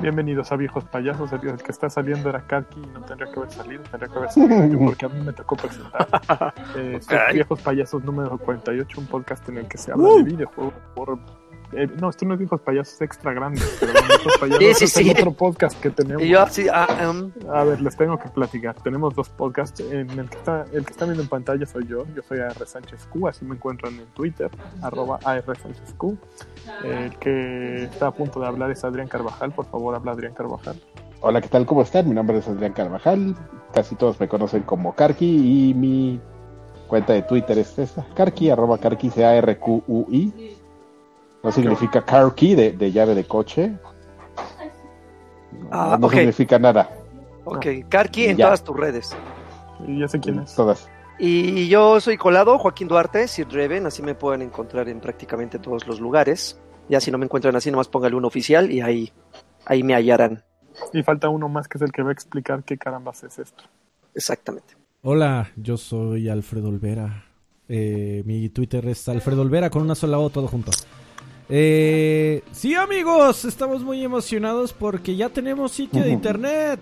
Bienvenidos a Viejos Payasos. El, el que está saliendo era Karki y no tendría que haber salido, tendría que haber salido porque a mí me tocó presentar. Eh, este. Viejos Payasos número 48, un podcast en el que se habla de videojuegos. Por, eh, no, esto no es Viejos Payasos extra grandes, pero Viejos Payasos Sí, sí, es sí. otro podcast que tenemos. Yo ah, um, A ver, les tengo que platicar. Tenemos dos podcasts. En el que está, el que está viendo en pantalla soy yo. Yo soy AR Sánchez Q, así me encuentran en Twitter, arroba AR Sánchez Q. El que está a punto de hablar es Adrián Carvajal. Por favor, habla Adrián Carvajal. Hola, ¿qué tal? ¿Cómo están? Mi nombre es Adrián Carvajal. Casi todos me conocen como Karki y mi cuenta de Twitter es esa, Karki, arroba Karki, C-A-R-Q-U-I. No significa car key de, de llave de coche. No, Ah, no significa nada. ok, Karki en Ya. todas tus redes. Y ya sé quién es. Todas. Y yo soy Colado, Joaquín Duarte, Sir Reven, así me pueden encontrar en prácticamente todos los lugares. Ya si no me encuentran así, nomás póngale un oficial y ahí, ahí me hallarán. Y falta uno más que es el que va a explicar qué carambas es esto. Exactamente. Hola, yo soy Alfredo Olvera. Eh, mi Twitter es Alfredo Olvera con una sola O, todo junto. Eh, sí, amigos, estamos muy emocionados porque ya tenemos sitio de internet.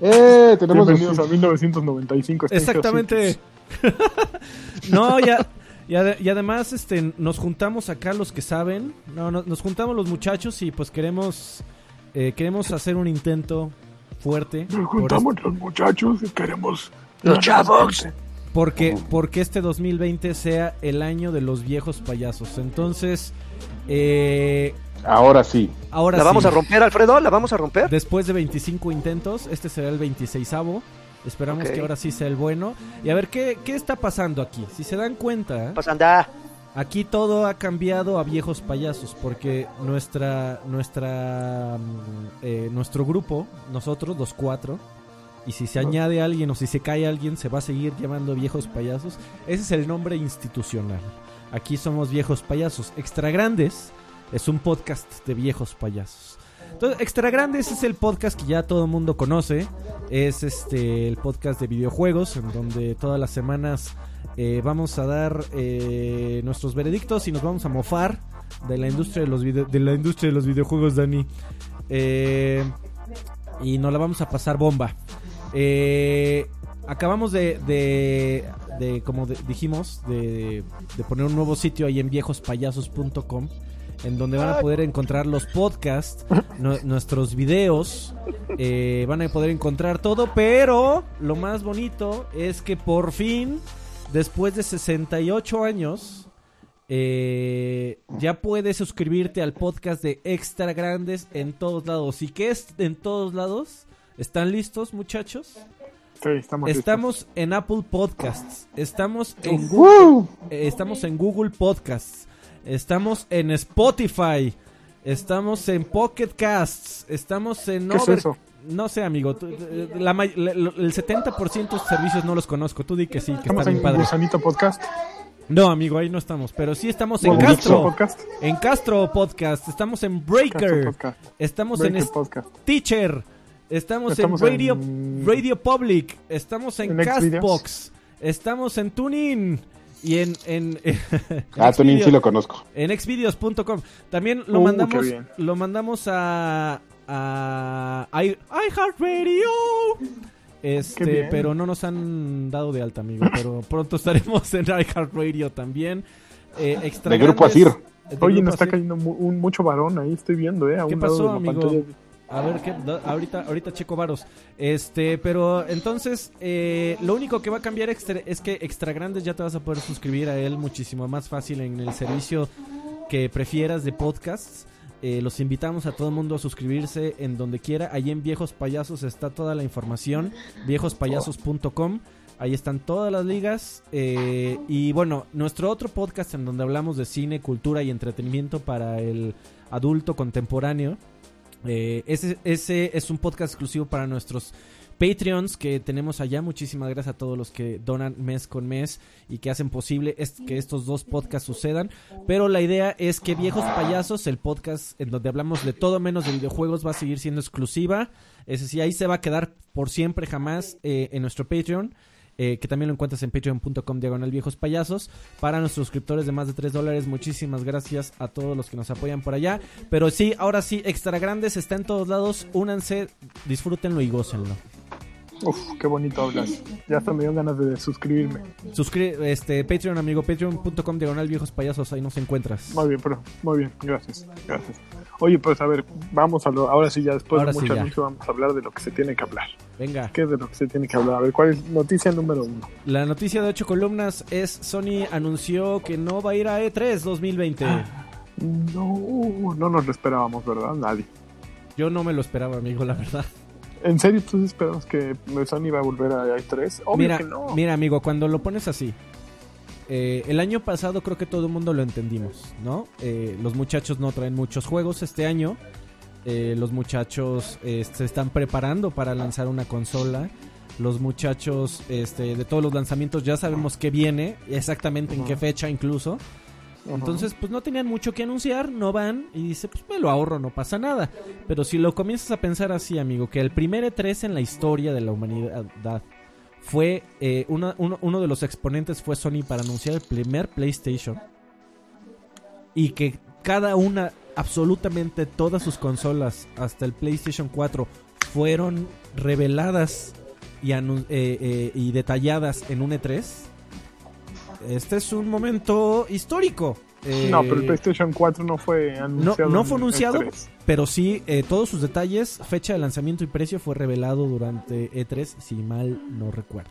¡Eh! Tenemos Bienvenidos a los- 1995. Stranger Exactamente. No, ya. Y, ade- y además, este, nos juntamos acá los que saben. No, no, nos juntamos los muchachos y pues queremos, eh, queremos hacer un intento fuerte. Nos juntamos los muchachos y queremos. Los chavos. Porque, porque este 2020 sea el año de los viejos payasos. Entonces, eh, Ahora sí. ahora ¿La vamos sí, a romper, Alfredo? ¿La vamos a romper? Después de 25 intentos, este será el 26avo. Esperamos que ahora sí sea el bueno. Y a ver, ¿qué, qué está pasando aquí? Si se dan cuenta, Pues anda. aquí todo ha cambiado a viejos payasos. Porque nuestra, nuestra, mm, eh, nuestro grupo, nosotros, los cuatro, y si se añade alguien o si se cae alguien, se va a seguir llamando viejos payasos. Ese es el nombre institucional. Aquí somos viejos payasos. Extra Grandes es un podcast de viejos payasos. Entonces, Extra Grandes es el podcast que ya todo el mundo conoce. Es este el podcast de videojuegos, en donde todas las semanas eh, vamos a dar eh, nuestros veredictos y nos vamos a mofar de la industria de los de la industria de los videojuegos, Dani. Eh, y nos la vamos a pasar bomba. Eh, acabamos de, de, de, como de- dijimos, de, de poner un nuevo sitio ahí en viejospayasos.com en donde van a poder encontrar los podcasts, nu- nuestros videos, eh, van a poder encontrar todo, pero lo más bonito es que por fin, después de 68 años, eh, ya puedes suscribirte al podcast de Extra Grandes en todos lados. ¿Y qué es en todos lados? ¿Están listos, muchachos? Sí, estamos listos. Estamos en Apple Podcasts, estamos en Google, eh, estamos en Google Podcasts, estamos en Spotify, estamos en Pocket Casts, estamos en ¿Qué es Over- eso? No sé, amigo, tú- la la- lo- el 70% de servicios no los conozco. Tú di que sí, que Estamos está bien en padre. Gusanito Podcast. No, amigo, ahí no estamos, pero sí estamos en Castro, Podcast. en Castro Podcast, estamos en Breaker, Podcast. estamos Breaker en Podcast. Teacher, estamos, Estamos en Radio en- Radio Public, estamos en. Castbox, estamos en TuneIn y en en, en Ah, Xvideos- sí lo conozco. en xvideos.com. También lo Uh, mandamos lo mandamos a a i- iHeartRadio. Este, pero no nos han dado de alta, amigo, pero pronto estaremos en iHeartRadio también. Eh, extra De Grupo Asir. de Oye, Grupo nos está Asir. cayendo mu- un, mucho varón ahí, estoy viendo, ¿eh? A ¿Qué un lado pasó, de la amigo? pantalla. A ver, ¿qué? Ahorita, ahorita checo varos. Este, pero entonces, eh, lo único que va a cambiar es que Extra Grandes ya te vas a poder suscribir a él muchísimo más fácil en el servicio que prefieras de podcasts. Eh, los invitamos a todo el mundo a suscribirse en donde quiera. Allí en Viejos Payasos está toda la información. Viejospayasos.com. Ahí están todas las ligas. eh, y bueno, nuestro otro podcast en donde hablamos de cine, cultura y entretenimiento para el adulto contemporáneo Eh, ese, ese es un podcast exclusivo para nuestros Patreons que tenemos allá. Muchísimas gracias a todos los que donan mes con mes y que hacen posible es- que estos dos podcasts sucedan. Pero la idea es que Viejos Payasos, el podcast en donde hablamos de todo menos de videojuegos, va a seguir siendo exclusiva. Es decir, ahí se va a quedar por siempre, jamás eh, en nuestro Patreon. Eh, que también lo encuentras en patreon.com diagonal viejos payasos. Para nuestros suscriptores de más de 3 dólares, muchísimas gracias a todos los que nos apoyan por allá. Pero sí, ahora sí, Extra Grandes está en todos lados. Únanse, disfrútenlo y gócenlo. Uf, qué bonito hablas. Ya hasta me dio ganas de suscribirme. Suscri este, Patreon, amigo, patreon.com diagonal viejos payasos, ahí nos encuentras. Muy bien, pero muy bien, gracias, gracias. Oye, pues a ver, vamos a lo, ahora sí ya después Ahora de sí, mucho ya. anuncio vamos a hablar de lo que se tiene que hablar. Venga, ¿Qué es de lo que se tiene que hablar? A ver, ¿cuál es noticia número uno? la noticia de 8 columnas es Sony anunció que no va a ir a E E3 2020. No, no nos lo esperábamos, ¿verdad? Nadie. Yo no me lo esperaba, amigo, la verdad. ¿En serio tú sí esperabas que Sony iba a volver a i3? Obvio mira, que no. mira, amigo, cuando lo pones así, eh, el año pasado creo que todo el mundo lo entendimos, ¿no? Eh, los muchachos no traen muchos juegos este año. eh, los muchachos se están preparando para lanzar una consola. Los muchachos este, de todos los lanzamientos ya sabemos qué viene, exactamente en qué fecha incluso. Entonces, pues no tenían mucho que anunciar, no van y dice, pues me lo ahorro, no pasa nada. Pero si lo comienzas a pensar así, amigo, que el primer E3 en la historia de la humanidad fue, eh, una- uno, uno de los exponentes fue Sony para anunciar el primer PlayStation y que cada una, absolutamente todas sus consolas, hasta el PlayStation 4, fueron reveladas y, eh, eh, y detalladas en un E3. Este es un momento histórico. Eh, No, pero el PlayStation 4 no fue anunciado. no fue anunciado, E3. pero sí, eh, todos sus detalles, fecha de lanzamiento y precio fue revelado durante E3, si mal no recuerdo.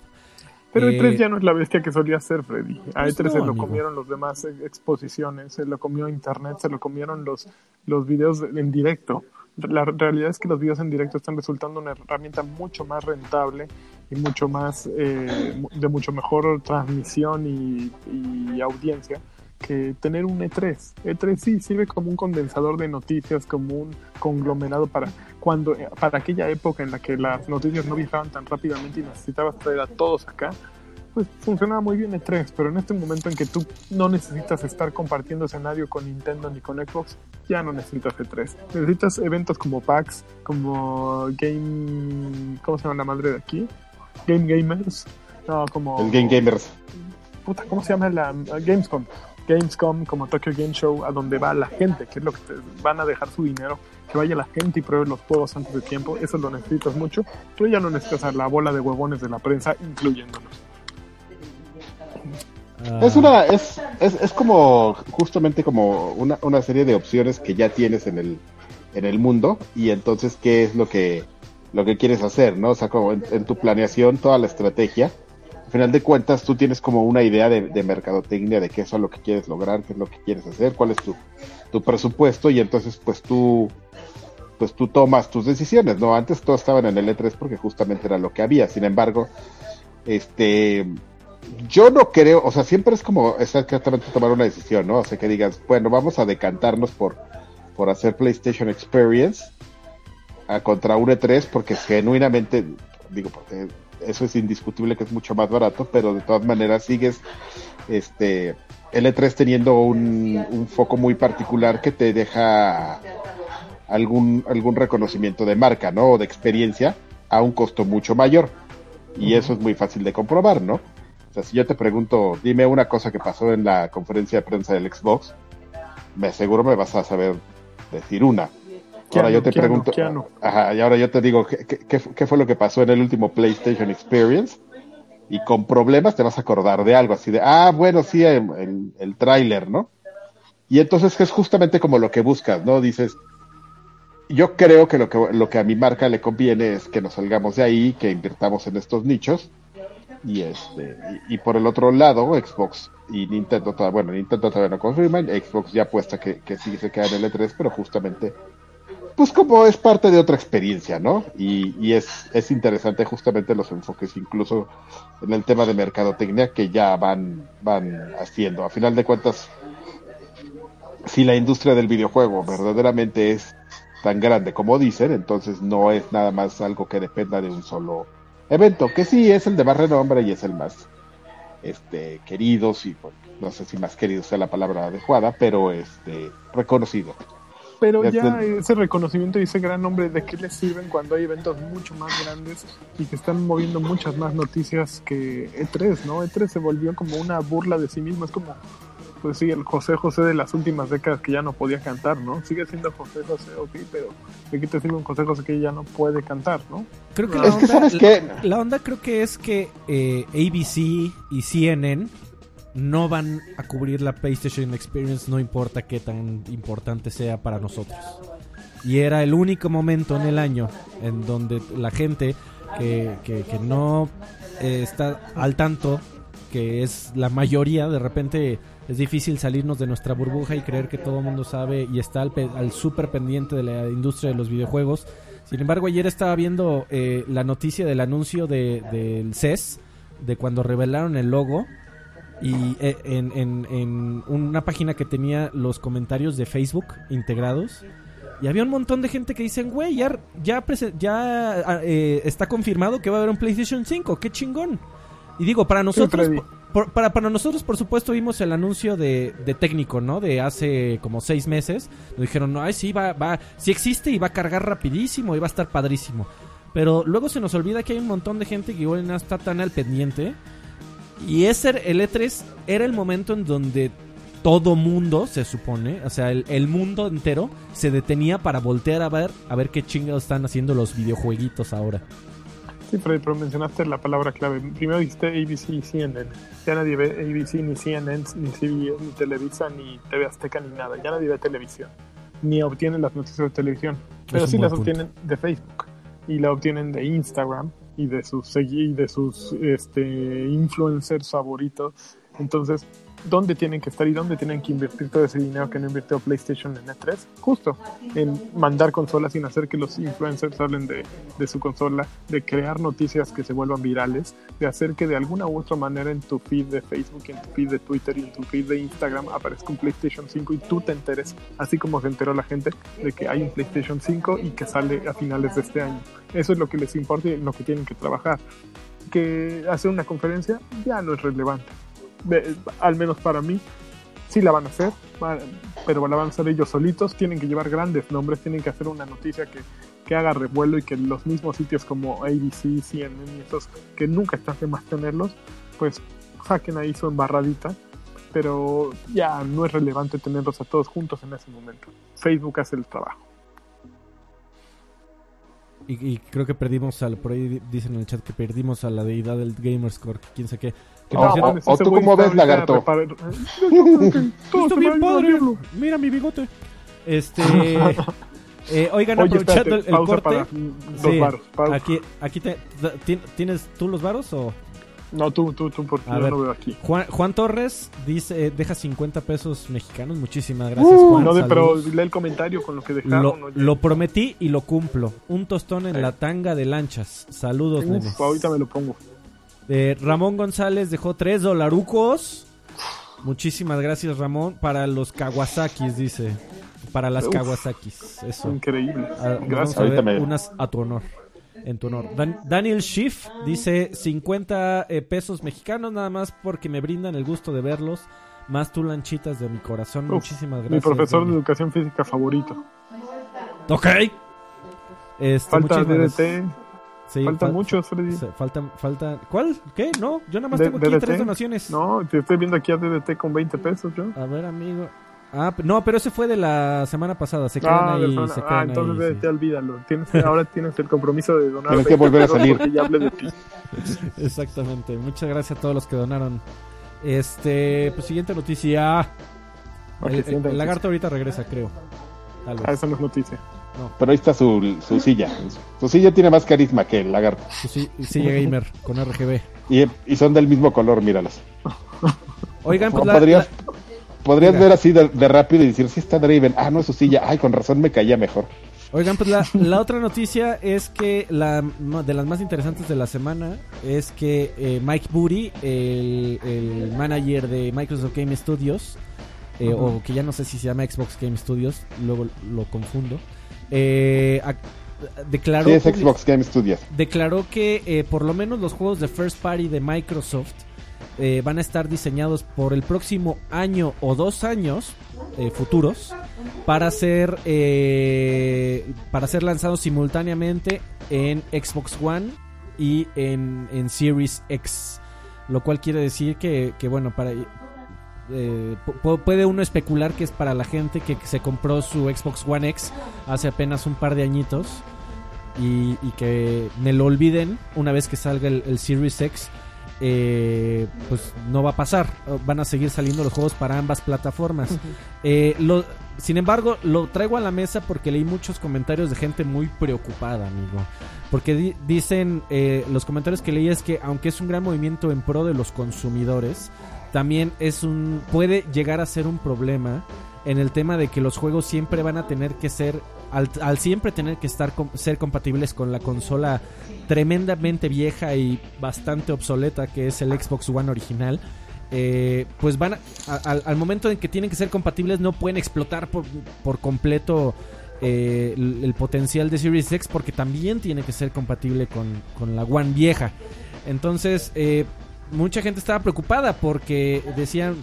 Pero Eh, E3 ya no es la bestia que solía ser, Freddy. A pues E3 se lo amigo. comieron los demás eh, exposiciones, se lo comió Internet, se lo comieron los, los videos de- en directo. La realidad es que los videos en directo están resultando una herramienta mucho más rentable y mucho más eh, de mucho mejor transmisión y, y audiencia que tener un E E3. E3 sí sirve como un condensador de noticias, como un conglomerado para cuando eh, para aquella época en la que las noticias no viajaban tan rápidamente y necesitabas traer a todos acá, pues funcionaba muy bien E3, pero en este momento en que tú no necesitas estar compartiendo escenario con Nintendo ni con Xbox, ya no necesitas E3. Necesitas eventos como PAX, como Game... ¿Cómo se llama la madre de aquí? Game Gamers. No, como... El Game Gamers. puta, ¿cómo se llama la Gamescom? Gamescom como Tokyo Game Show, a donde va la gente, que es lo que te van a dejar su dinero, que vaya la gente y pruebe los juegos antes de tiempo, eso lo necesitas mucho, pero ya no necesitas a la bola de huevones de la prensa, incluyéndonos. Ah, Es una, es, es, es como justamente como una, una serie de opciones que ya tienes en el, en el mundo y entonces qué es lo que, lo que quieres hacer, ¿no? O sea, como en, en tu planeación, toda la estrategia, final de cuentas tú tienes como una idea de, de mercadotecnia, de qué es lo que quieres lograr, qué es lo que quieres hacer, cuál es tu, tu presupuesto y entonces pues tú pues tú tomas tus decisiones, ¿no? Antes todos estaban en el E3 porque justamente era lo que había, sin embargo, este yo no creo, o sea, siempre es como exactamente tomar una decisión, ¿no? O sea, que digas, bueno, vamos a decantarnos por, por hacer PlayStation Experience contra un E3 porque genuinamente, digo, porque eso es indiscutible que es mucho más barato, pero de todas maneras sigues, este, el E3 teniendo un, un foco muy particular que te deja algún, algún reconocimiento de marca, ¿no? O de experiencia a un costo mucho mayor. Y eso es muy fácil de comprobar, ¿no? O sea, si yo te pregunto, dime una cosa que pasó en la conferencia de prensa del Xbox, me aseguro me vas a saber decir una. Ahora yo te Keanu, pregunto, Keanu. ajá, y ahora yo te digo, ¿qué, qué- qué, qué fue lo que pasó en el último PlayStation Experience? Y con problemas te vas a acordar de algo así de, ah, bueno, sí, el, el, el tráiler, ¿no? Y entonces es justamente como lo que buscas, ¿no? Dices, yo creo que lo que lo que a mi marca le conviene es que nos salgamos de ahí, que invirtamos en estos nichos y este y, y por el otro lado Xbox y Nintendo bueno Nintendo todavía no confirman, Xbox ya apuesta que, que sí se queda en el E3, pero justamente pues como es parte de otra experiencia, ¿no? Y, es, es interesante justamente los enfoques incluso en el tema de mercadotecnia que ya van, van haciendo. A final de cuentas, si la industria del videojuego verdaderamente es tan grande como dicen, entonces no es nada más algo que dependa de un solo evento, que sí es el de más renombre y es el más este querido, sí, no sé si más querido sea la palabra adecuada, pero este reconocido. Pero ya ese reconocimiento y ese gran nombre, ¿de qué les sirven cuando hay eventos mucho más grandes y que están moviendo muchas más noticias que E3, ¿no? E3 se volvió como una burla de sí mismo, es como, pues sí, el José José de las últimas décadas que ya no podía cantar, ¿no? Sigue siendo José José, ok, pero ¿de qué te sirve un José José que ya no puede cantar, ¿no? Creo que Es la Es que onda, sabes que la onda creo que es que eh, ABC y CNN no van a cubrir la PlayStation Experience, no importa qué tan importante sea para nosotros. Y era el único momento en el año en donde la gente que, que- no eh, está al tanto, que es la mayoría, de repente es difícil salirnos de nuestra burbuja y creer que todo el mundo sabe y está al, pe- al súper pendiente de la industria de los videojuegos. Sin embargo, ayer estaba viendo eh, la noticia del anuncio de, del CES, de cuando revelaron el logo, y eh, en, en- en una página que tenía los comentarios de Facebook integrados. Y había un montón de gente que dicen, güey, ya, ya, ya ah, eh, está confirmado que va a haber un PlayStation 5, qué chingón. Y digo, para nosotros, por- para, para nosotros, por supuesto, vimos el anuncio de, de técnico, ¿no? De hace como seis meses. Nos dijeron, no, ay, sí, va, va, sí existe y va a cargar rapidísimo y va a estar padrísimo. Pero luego se nos olvida que hay un montón de gente que igual no está tan al pendiente. Y ese, el E3 era el momento en donde todo mundo, se supone, o sea, el, el mundo entero se detenía para voltear a ver, a ver qué chingados están haciendo los videojueguitos ahora. Sí, Freddy, pero mencionaste la palabra clave. Primero dijiste ABC y CNN. Ya nadie ve ABC, ni CNN, ni CBS, ni Televisa, ni TV Azteca, ni nada. Ya nadie ve televisión. Ni obtienen las noticias de televisión. Pero sí las punto. obtienen de Facebook. Y la obtienen de Instagram y de sus, y de sus este, influencers favoritos. Entonces, ¿dónde tienen que estar y dónde tienen que invertir todo ese dinero que no invirtió PlayStation en E3? Justo en mandar consolas sin hacer que los influencers hablen de, su consola, de crear noticias que se vuelvan virales, de hacer que de alguna u otra manera en tu feed de Facebook, en tu feed de Twitter y en tu feed de Instagram aparezca un PlayStation 5 y tú te enteres, así como se enteró la gente de que hay un PlayStation 5 y que sale a finales de este año. Eso es lo que les importa y en lo que tienen que trabajar. Que hacer una conferencia ya no es relevante. Al menos para mí, sí la van a hacer, pero la van a hacer ellos solitos, tienen que llevar grandes nombres, tienen que hacer una noticia que, que haga revuelo y que los mismos sitios como ABC, CNN y esos que nunca está de más tenerlos, pues saquen ahí su embarradita, pero ya no es relevante tenerlos a todos juntos en ese momento. Facebook hace el trabajo. Y, y creo que perdimos al, por ahí di- dicen en el chat que perdimos a la deidad del Gamerscore, quién sé qué. Que O- tú cómo ves, lagarto. se bien padre. Mira mi bigote. Este. eh, oigan, Oye, aprovechando espérate, el, el pausa corte. para dos Sí, varos. pausa. Aquí, aquí te- ti- ¿tienes tú los varos o No, tú, tú, tú, porque A yo ver. no veo aquí. Juan, Juan Torres dice eh, deja 50 pesos mexicanos? Muchísimas gracias, Juan. Uh, no, de, pero lee el comentario con lo que dejaron. lo, prometí y lo cumplo. Un tostón en Sí. la tanga de lanchas. Saludos, Uf, nenes. ahorita me lo pongo. Eh, Ramón González dejó 3 dolarucos. Muchísimas gracias, Ramón. Para los Kawasakis, dice. Para las Uf. Kawasakis. Eso. Increíble. Ah, vamos Gracias. a ver Ahorita me- unas a tu honor. En tu honor. Dan- Daniel Schiff dice 50 eh, pesos mexicanos nada más porque me brindan el gusto de verlos. Más tú lanchitas de mi corazón. Uf, Muchísimas gracias. Mi profesor de educación física favorito. Ok. Este, Falta DDT. Sí, Faltan fal- muchos, Freddy. Faltan, falta. ¿Cuál? ¿Qué? No, yo nada más tengo aquí DDT. tres donaciones. No, te estoy viendo aquí a DDT con 20 pesos, yo. A ver, amigo. Ah, no, pero ese fue de la semana pasada. Se quedan Ah, ahí. de zona. se ah, quedan entonces ahí, DDT, sí. olvídalo. Tienes, ahora tienes el compromiso de donar. Tienes que 20 volver a salir. porque ya hablé de ti. Exactamente. Muchas gracias a todos los que donaron. Este, pues siguiente noticia. El, el- siguiente el noticia. lagarto ahorita regresa, creo. Tal Ah, esa no es noticia. Pero ahí está su, su silla. Su silla tiene más carisma que el lagarto. Pues sí, sigue gamer con RGB. Y, y son del mismo color, míralas. Oigan, pues No, la- podrías la- podrías ver así de, de rápido y decir, sí está Draven. Ah, no es su silla. Ay, con razón me caía mejor. Oigan, pues la, la otra noticia es que la de las más interesantes de la semana es que eh, Mike Booty, el, el manager de Microsoft Game Studios, eh, o que ya no sé si se llama Xbox Game Studios, luego lo confundo, eh, declaró, Sí, es Xbox Game Studios. declaró que eh, por lo menos los juegos de first party de Microsoft eh, van a estar diseñados por el próximo año o dos años eh, futuros para ser eh, para ser lanzados simultáneamente en Xbox One y en, en Series X lo cual quiere decir que, que, bueno para eh, pu- puede uno especular que es para la gente que se compró su Xbox One X hace apenas un par de añitos y, que me lo olviden una vez que salga el Series X. eh, pues no va a pasar. Van a seguir saliendo los juegos para ambas plataformas. Eh, lo- sin embargo, lo traigo a la mesa porque leí muchos comentarios de gente muy preocupada, amigo. Porque di- dicen, eh, los comentarios que leí es que aunque es un gran movimiento en pro de los consumidores, también es un puede llegar a ser un problema en el tema de que los juegos siempre van a tener que ser al, siempre tener que estar ser compatibles con la consola tremendamente vieja y bastante obsoleta que es el Xbox One original eh, pues van al, momento en que tienen que ser compatibles no pueden explotar por, por completo eh, el, el potencial de Series X porque también tiene que ser compatible con, con la One vieja. Entonces eh, mucha gente estaba preocupada porque decían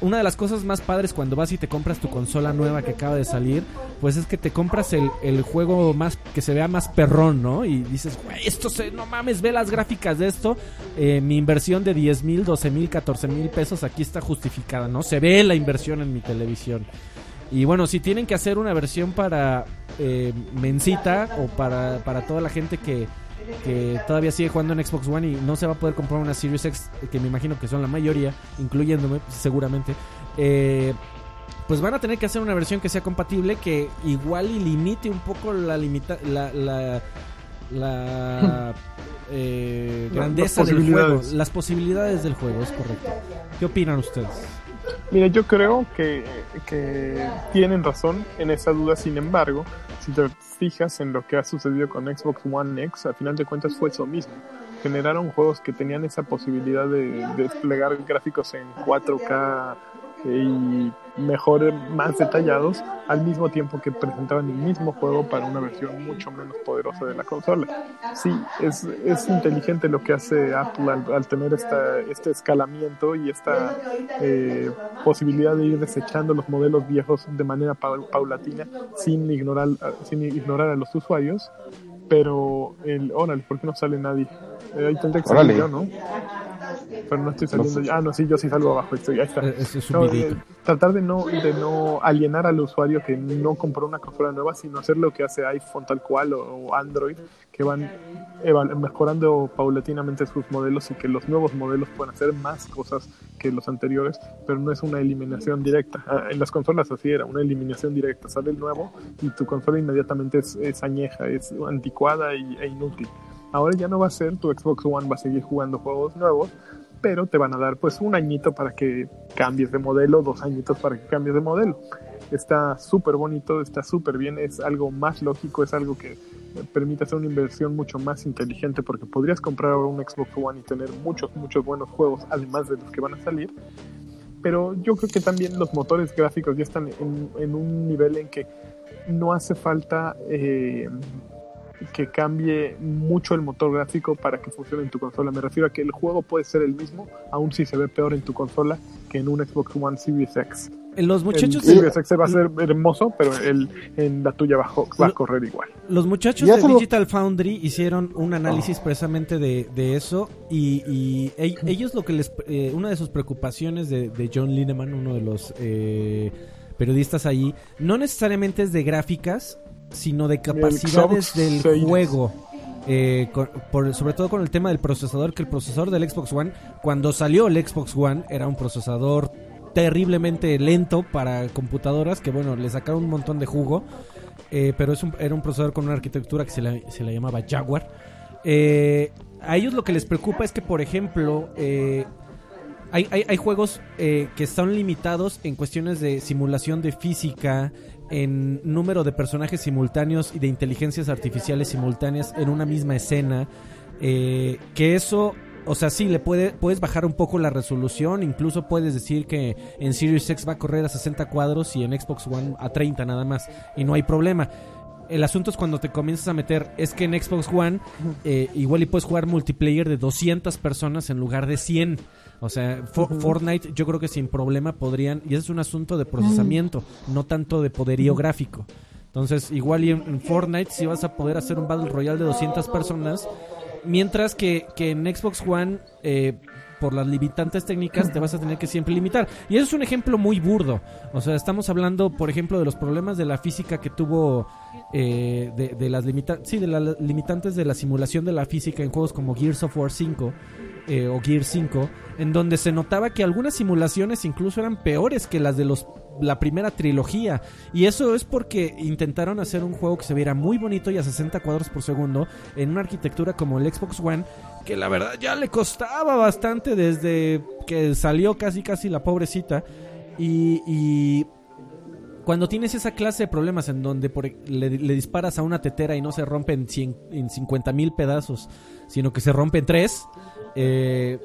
una de las cosas más padres cuando vas y te compras tu consola nueva que acaba de salir, pues es que te compras el, el juego más que se vea más perrón, ¿no? Y dices, güey, esto se, no mames, ve las gráficas de esto. Eh, mi inversión de 10 mil, 12 mil, 14 mil pesos aquí está justificada, ¿no? Se ve la inversión en mi televisión. Y bueno, si tienen que hacer una versión para eh, Mencita o para, para toda la gente que, que todavía sigue jugando en Xbox One y no se va a poder comprar una Series X, que me imagino que son la mayoría, incluyéndome seguramente, eh, pues van a tener que hacer una versión que sea compatible, que igual y limite un poco la limita la, la, la eh, grandeza del juego, las posibilidades del juego, es correcto. ¿Qué opinan ustedes? Mira, yo creo que, que tienen razón en esa duda, sin embargo, si te fijas en lo que ha sucedido con Xbox One X, al final de cuentas fue eso mismo. Generaron juegos que tenían esa posibilidad de, de desplegar gráficos en 4K y mejor, más detallados, al mismo tiempo que presentaban el mismo juego para una versión mucho menos poderosa de la consola. Sí, es, es inteligente lo que hace Apple al, al tener esta, este escalamiento y esta eh, posibilidad de ir desechando los modelos viejos de manera paul- paulatina sin ignorar, sin ignorar a los usuarios. Pero, el, órale, ¿por qué no sale nadie? Eh, ahí tendré que salir yo, ¿no? Pero no estoy saliendo No. Ah, no, sí, yo sí salgo abajo. Estoy, ahí está. Eh, Es, es un No, videito. eh, tratar de no, de no alienar al usuario que no compró una consola nueva, sino hacer lo que hace iPhone tal cual o, o Android, que van mejorando paulatinamente sus modelos y que los nuevos modelos puedan hacer más cosas que los anteriores, pero no es una eliminación directa. Ah, En las consolas así era, una eliminación directa. Sale el nuevo y tu consola inmediatamente es, es añeja, es anticuada y, e inútil. Ahora ya no va a ser, tu Xbox One va a seguir jugando juegos nuevos, pero te van a dar pues un añito para que cambies de modelo, dos añitos para que cambies de modelo. Está súper bonito, está súper bien, es algo más lógico, es algo que permite hacer una inversión mucho más inteligente porque podrías comprar ahora un Xbox One y tener muchos, muchos buenos juegos, además de los que van a salir. Pero yo creo que también los motores gráficos ya están en, en un nivel en que no hace falta eh, que cambie mucho el motor gráfico para que funcione en tu consola. Me refiero a que el juego puede ser el mismo, aun si se ve peor en tu consola que en un Xbox One Series X. Los muchachos el de, Series X va a ser hermoso, pero el, en la tuya va, va a correr igual. Los muchachos de Digital Foundry hicieron un análisis precisamente de, de eso y, y e- ellos lo que les... eh, una de sus preocupaciones de, de John Lineman, uno de los eh, periodistas ahí, no necesariamente es de gráficas, sino de capacidades del juego. Eh, con- por- sobre todo con el tema del procesador, que el procesador del Xbox One, cuando salió el Xbox One, era un procesador terriblemente lento para computadoras, que bueno, le sacaron un montón de jugo, eh, pero es un- era un procesador con una arquitectura que se la, se la llamaba Jaguar. Eh, a ellos lo que les preocupa es que, por ejemplo, eh, hay, hay- hay juegos eh, que están limitados en cuestiones de simulación de física, en número de personajes simultáneos y de inteligencias artificiales simultáneas en una misma escena. eh, que eso, o sea, sí, le puede, puedes bajar un poco la resolución. Incluso puedes decir que en Series X va a correr a 60 cuadros y en Xbox One a 30 nada más. Y no hay problema. el asunto es cuando te comienzas a meter, es que en Xbox One eh, igual y puedes jugar multiplayer de 200 personas en lugar de 100. O sea, For- Fortnite yo creo que sin problema podrían, y ese es un asunto de procesamiento, no tanto de poderío gráfico. Entonces, igual y en, en Fortnite si vas a poder hacer un Battle Royale de 200 personas, mientras que, que en Xbox One, eh, por las limitantes técnicas, te vas a tener que siempre limitar. Y eso es un ejemplo muy burdo. O sea, estamos hablando, por ejemplo, de los problemas de la física que tuvo, eh, de, de las limita sí, de las limitantes de la simulación de la física en juegos como Gears of War 5 eh, o Gear 5, en donde se notaba que algunas simulaciones incluso eran peores que las de los la primera trilogía. Y eso es porque intentaron hacer un juego que se viera muy bonito y a 60 cuadros por segundo en una arquitectura como el Xbox One, que la verdad ya le costaba bastante desde que salió casi casi la pobrecita. Y, y cuando tienes esa clase de problemas en donde por- le, le disparas a una tetera y no se rompe en, 100 en 50 mil pedazos, sino que se rompe en tres, eh,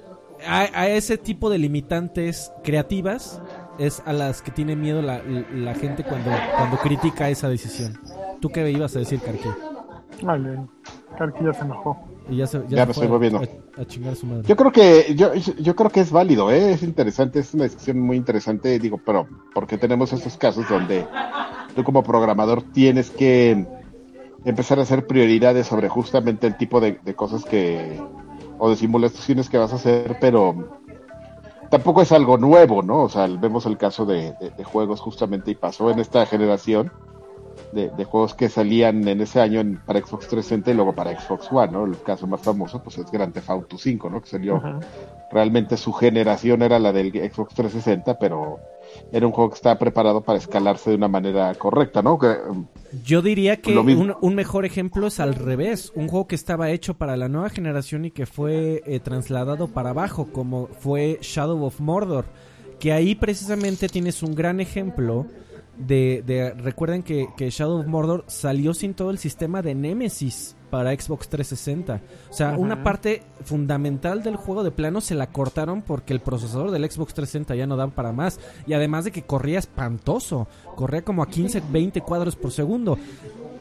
a, a ese tipo de limitantes creativas es a las que tiene miedo la, la gente cuando, cuando critica esa decisión. ¿Tú qué ibas a decir, Karki? Vale, Karki ya se enojó. Y ya se, ya Ya se me fue estoy moviendo. A, a chingar a su madre. Yo creo que yo, yo creo que es válido, ¿eh? es interesante, es una discusión muy interesante, digo, pero porque tenemos estos casos donde tú como programador tienes que empezar a hacer prioridades sobre justamente el tipo de, de cosas que o de simulaciones que vas a hacer, pero tampoco es algo nuevo, ¿no? O sea, vemos el caso de, de- de juegos justamente y pasó en esta generación de, de juegos que salían en ese año en- para Xbox 360 y luego para Xbox One, ¿no? El caso más famoso pues es Grand Theft Auto 5, ¿no? Que salió realmente su generación era la del Xbox 360, pero era un juego que estaba preparado para escalarse de una manera correcta, ¿no? Que, um, Yo diría que un, un mejor ejemplo es al revés, un juego que estaba hecho para la nueva generación y que fue eh, trasladado para abajo, como fue Shadow of Mordor, que ahí precisamente tienes un gran ejemplo de, de- recuerden que, que Shadow of Mordor salió sin todo el sistema de Nemesis para Xbox 360. O sea, Ajá. una parte fundamental del juego de plano se la cortaron porque el procesador del Xbox 360 ya no daba para más. Y además de que corría espantoso. Corría como a 15, 20 cuadros por segundo.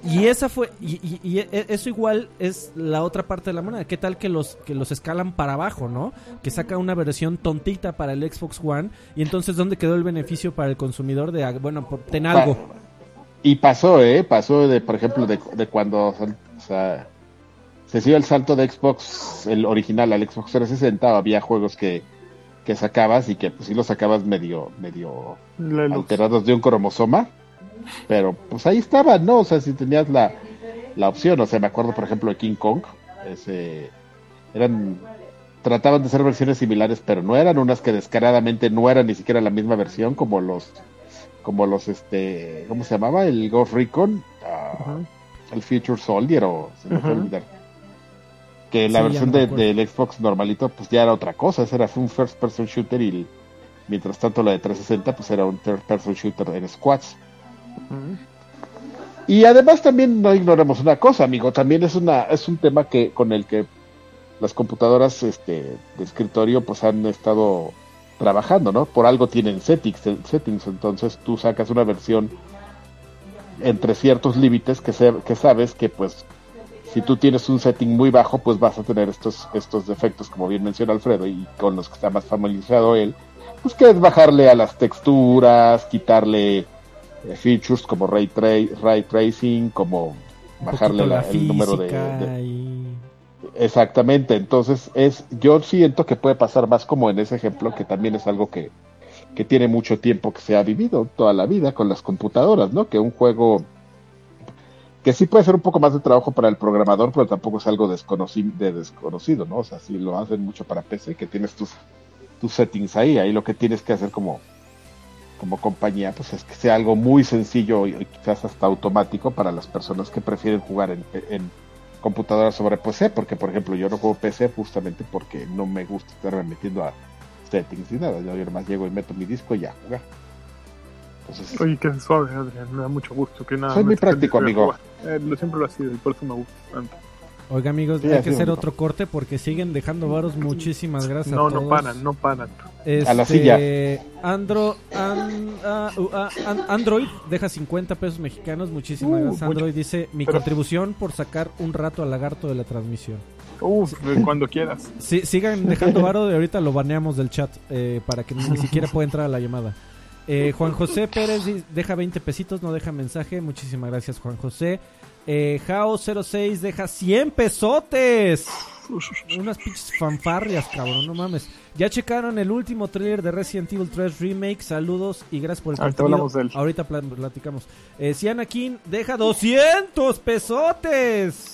Y esa fue y, y- y e- eso igual es la otra parte de la moneda. ¿Qué tal que los que los escalan para abajo, no? Que saca una versión tontita para el Xbox One y entonces dónde quedó el beneficio para el consumidor de ah, bueno, ten algo. y pasó, ¿eh? Pasó de, por ejemplo, de, de cuando o sea, se dio el salto de Xbox, el original al Xbox 360, había juegos que, que sacabas y que pues sí los sacabas medio, medio alterados de un cromosoma, pero pues ahí estaban, ¿no? O sea, si tenías la, la opción, o sea, me acuerdo por ejemplo de King Kong, ese, eran, trataban de ser versiones similares, pero no eran unas que descaradamente no eran ni siquiera la misma versión como los, como los, este, ¿cómo se llamaba? El Ghost Recon, ah. El Future Soldier o se me olvidar. Que la Sí, versión no de- del Xbox normalito pues ya era otra cosa, ese era un first person shooter y el- mientras tanto la de 360 pues era un third person shooter en squads. Y además también no ignoremos una cosa, amigo, también es una es un tema que con el que las computadoras este de escritorio pues han estado trabajando, ¿no? Por algo tienen settings, settings, entonces tú sacas una versión entre ciertos límites que, se- que sabes que pues si tú tienes un setting muy bajo pues vas a tener estos estos defectos como bien menciona Alfredo y con los que está más familiarizado él pues que es bajarle a las texturas quitarle eh, features como ray, tra- ray tracing como bajarle la- el número de, física de- y- Exactamente, entonces es, yo siento que puede pasar más como en ese ejemplo, que también es algo que, que tiene mucho tiempo que se ha vivido toda la vida con las computadoras, ¿no? Que un juego que sí puede ser un poco más de trabajo para el programador, pero tampoco es algo desconocido, de desconocido, ¿no? O sea, si lo hacen mucho para PC, que tienes tus, tus settings ahí, ahí lo que tienes que hacer como, como compañía, pues es que sea algo muy sencillo y, y quizás hasta automático para las personas que prefieren jugar en, en computadora sobre PC, porque por ejemplo yo no juego PC justamente porque no me gusta estarme metiendo a settings y nada, yo nomás llego y meto mi disco y ya, jugar. Entonces, Oye, qué suave, Adrián. Me da mucho gusto que nada. Soy más muy práctico, amigo. Eh, lo siempre lo ha sido y por eso me gusta tanto. Oiga, amigos, Sí, hay que hacer otro corte porque siguen dejando varos. Muchísimas gracias No, a no paran, no paran. A la Este, silla. Andro, an- uh, an- Android deja 50 pesos mexicanos. Muchísimas Uh, gracias. mucho. Android dice mi Pero- contribución por sacar un rato al lagarto de la transmisión. Uf, cuando quieras. Sí, sigan dejando varo y ahorita lo baneamos del chat eh, para que ni siquiera pueda entrar a la llamada. Eh, Juan José Pérez deja 20 pesitos, no deja mensaje. Muchísimas gracias, Juan José. Eh, Jao06 deja 100 pesotes. Unas pinches fanfarrias, cabrón, no mames. Ya checaron el último trailer de Resident Evil 3 Remake. Saludos y gracias por el Ahorita hablamos de él. Ahorita pla- platicamos. Eh, Siana King deja 200 pesotes.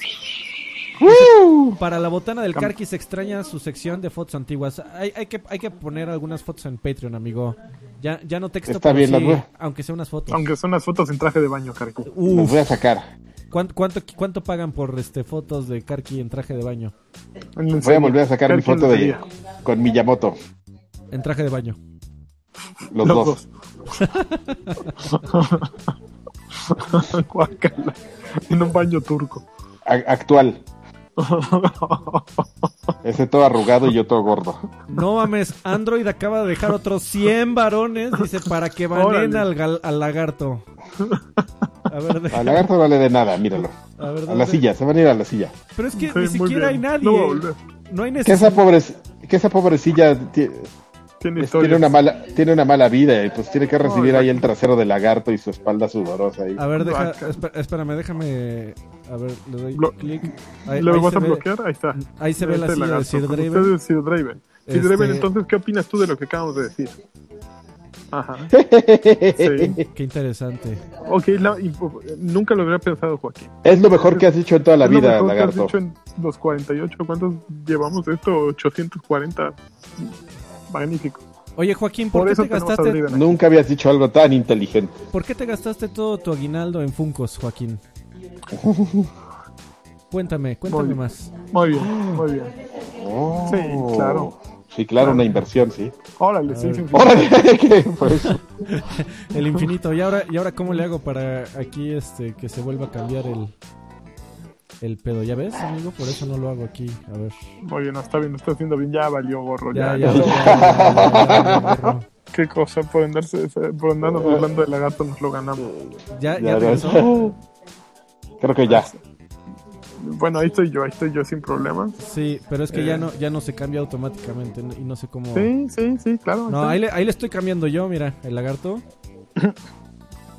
Para la botana del Carqui se extraña su sección de fotos antiguas. Hay, hay, que, hay que poner algunas fotos en Patreon, amigo. Ya, ya no texto, Está bien, las aunque sea unas fotos. Aunque son unas fotos en traje de baño, Carqui. Los Uf, voy a sacar. ¿cuánto, cuánto, cuánto pagan por este fotos de Karki en traje de baño? Voy a volver a sacar mi foto de con Miyamoto. En traje de baño. Los, Los dos. dos. Guácala. en un baño turco. A- actual. Ese todo arrugado y yo todo gordo. No mames, Android acaba de dejar otros 100 varones, dice, para que baneen al, lagarto. A ver, Al lagarto no vale de nada, míralo. a ver, A la silla, se van a ir a la silla. Pero es que Sí, ni siquiera hay nadie. No. No hay Que esa, necesidad. pobre, que esa pobrecilla Tiene es- historia. tiene, una mala, tiene una mala vida y pues tiene que recibir No, ahí el trasero del lagarto y su espalda sudorosa. ahí. A ver, deja, espérame, déjame. A ver, le doy Blo- clic. Ahí, ¿Lo ahí vas a ve- bloquear? Ahí está. Ahí se ve la Este silla de lagarto. Sir Draven. Sir Draven. Sir Este- Draven, entonces, ¿qué opinas tú de lo que acabamos de decir? Ajá. Sí. Qué interesante. Ok, la- y- nunca lo habría pensado, Joaquín. Es lo mejor que has dicho en toda la Es lo vida, mejor que has lagarto. dicho en los 48. ¿Cuántos llevamos de esto? 840. Magnífico. Oye, Joaquín, ¿por, Por qué eso te gastaste. Nunca habías dicho algo tan inteligente. ¿Por qué te gastaste todo tu aguinaldo en Funcos, Joaquín? Cuéntame, cuéntame Muy- más. Muy bien, muy bien. Oh. Sí, claro. Sí, claro, una inversión, sí. Órale, sí, sí, sí. Órale, ¿qué fue eso? El infinito. ¿Y ahora, ¿Y ahora cómo le hago para aquí este que se vuelva a cambiar el, el pedo? ¿Ya ves, amigo? Por eso no lo hago aquí. A ver. Muy bien, no, está bien, está haciendo bien. Ya valió gorro. Ya, Ya, ya, ya. ya, ya, ya, ya, Qué cosa, por andarse, por andarnos hablando de lagarto nos lo ganamos. ya, ya regresó. Creo que ya. Bueno, ahí estoy yo, ahí estoy yo sin problemas. Sí, pero es que ya Eh. no, ya no se cambia automáticamente y no sé cómo. Sí, sí, sí, claro. No, ahí le, ahí le estoy cambiando yo, mira, el lagarto.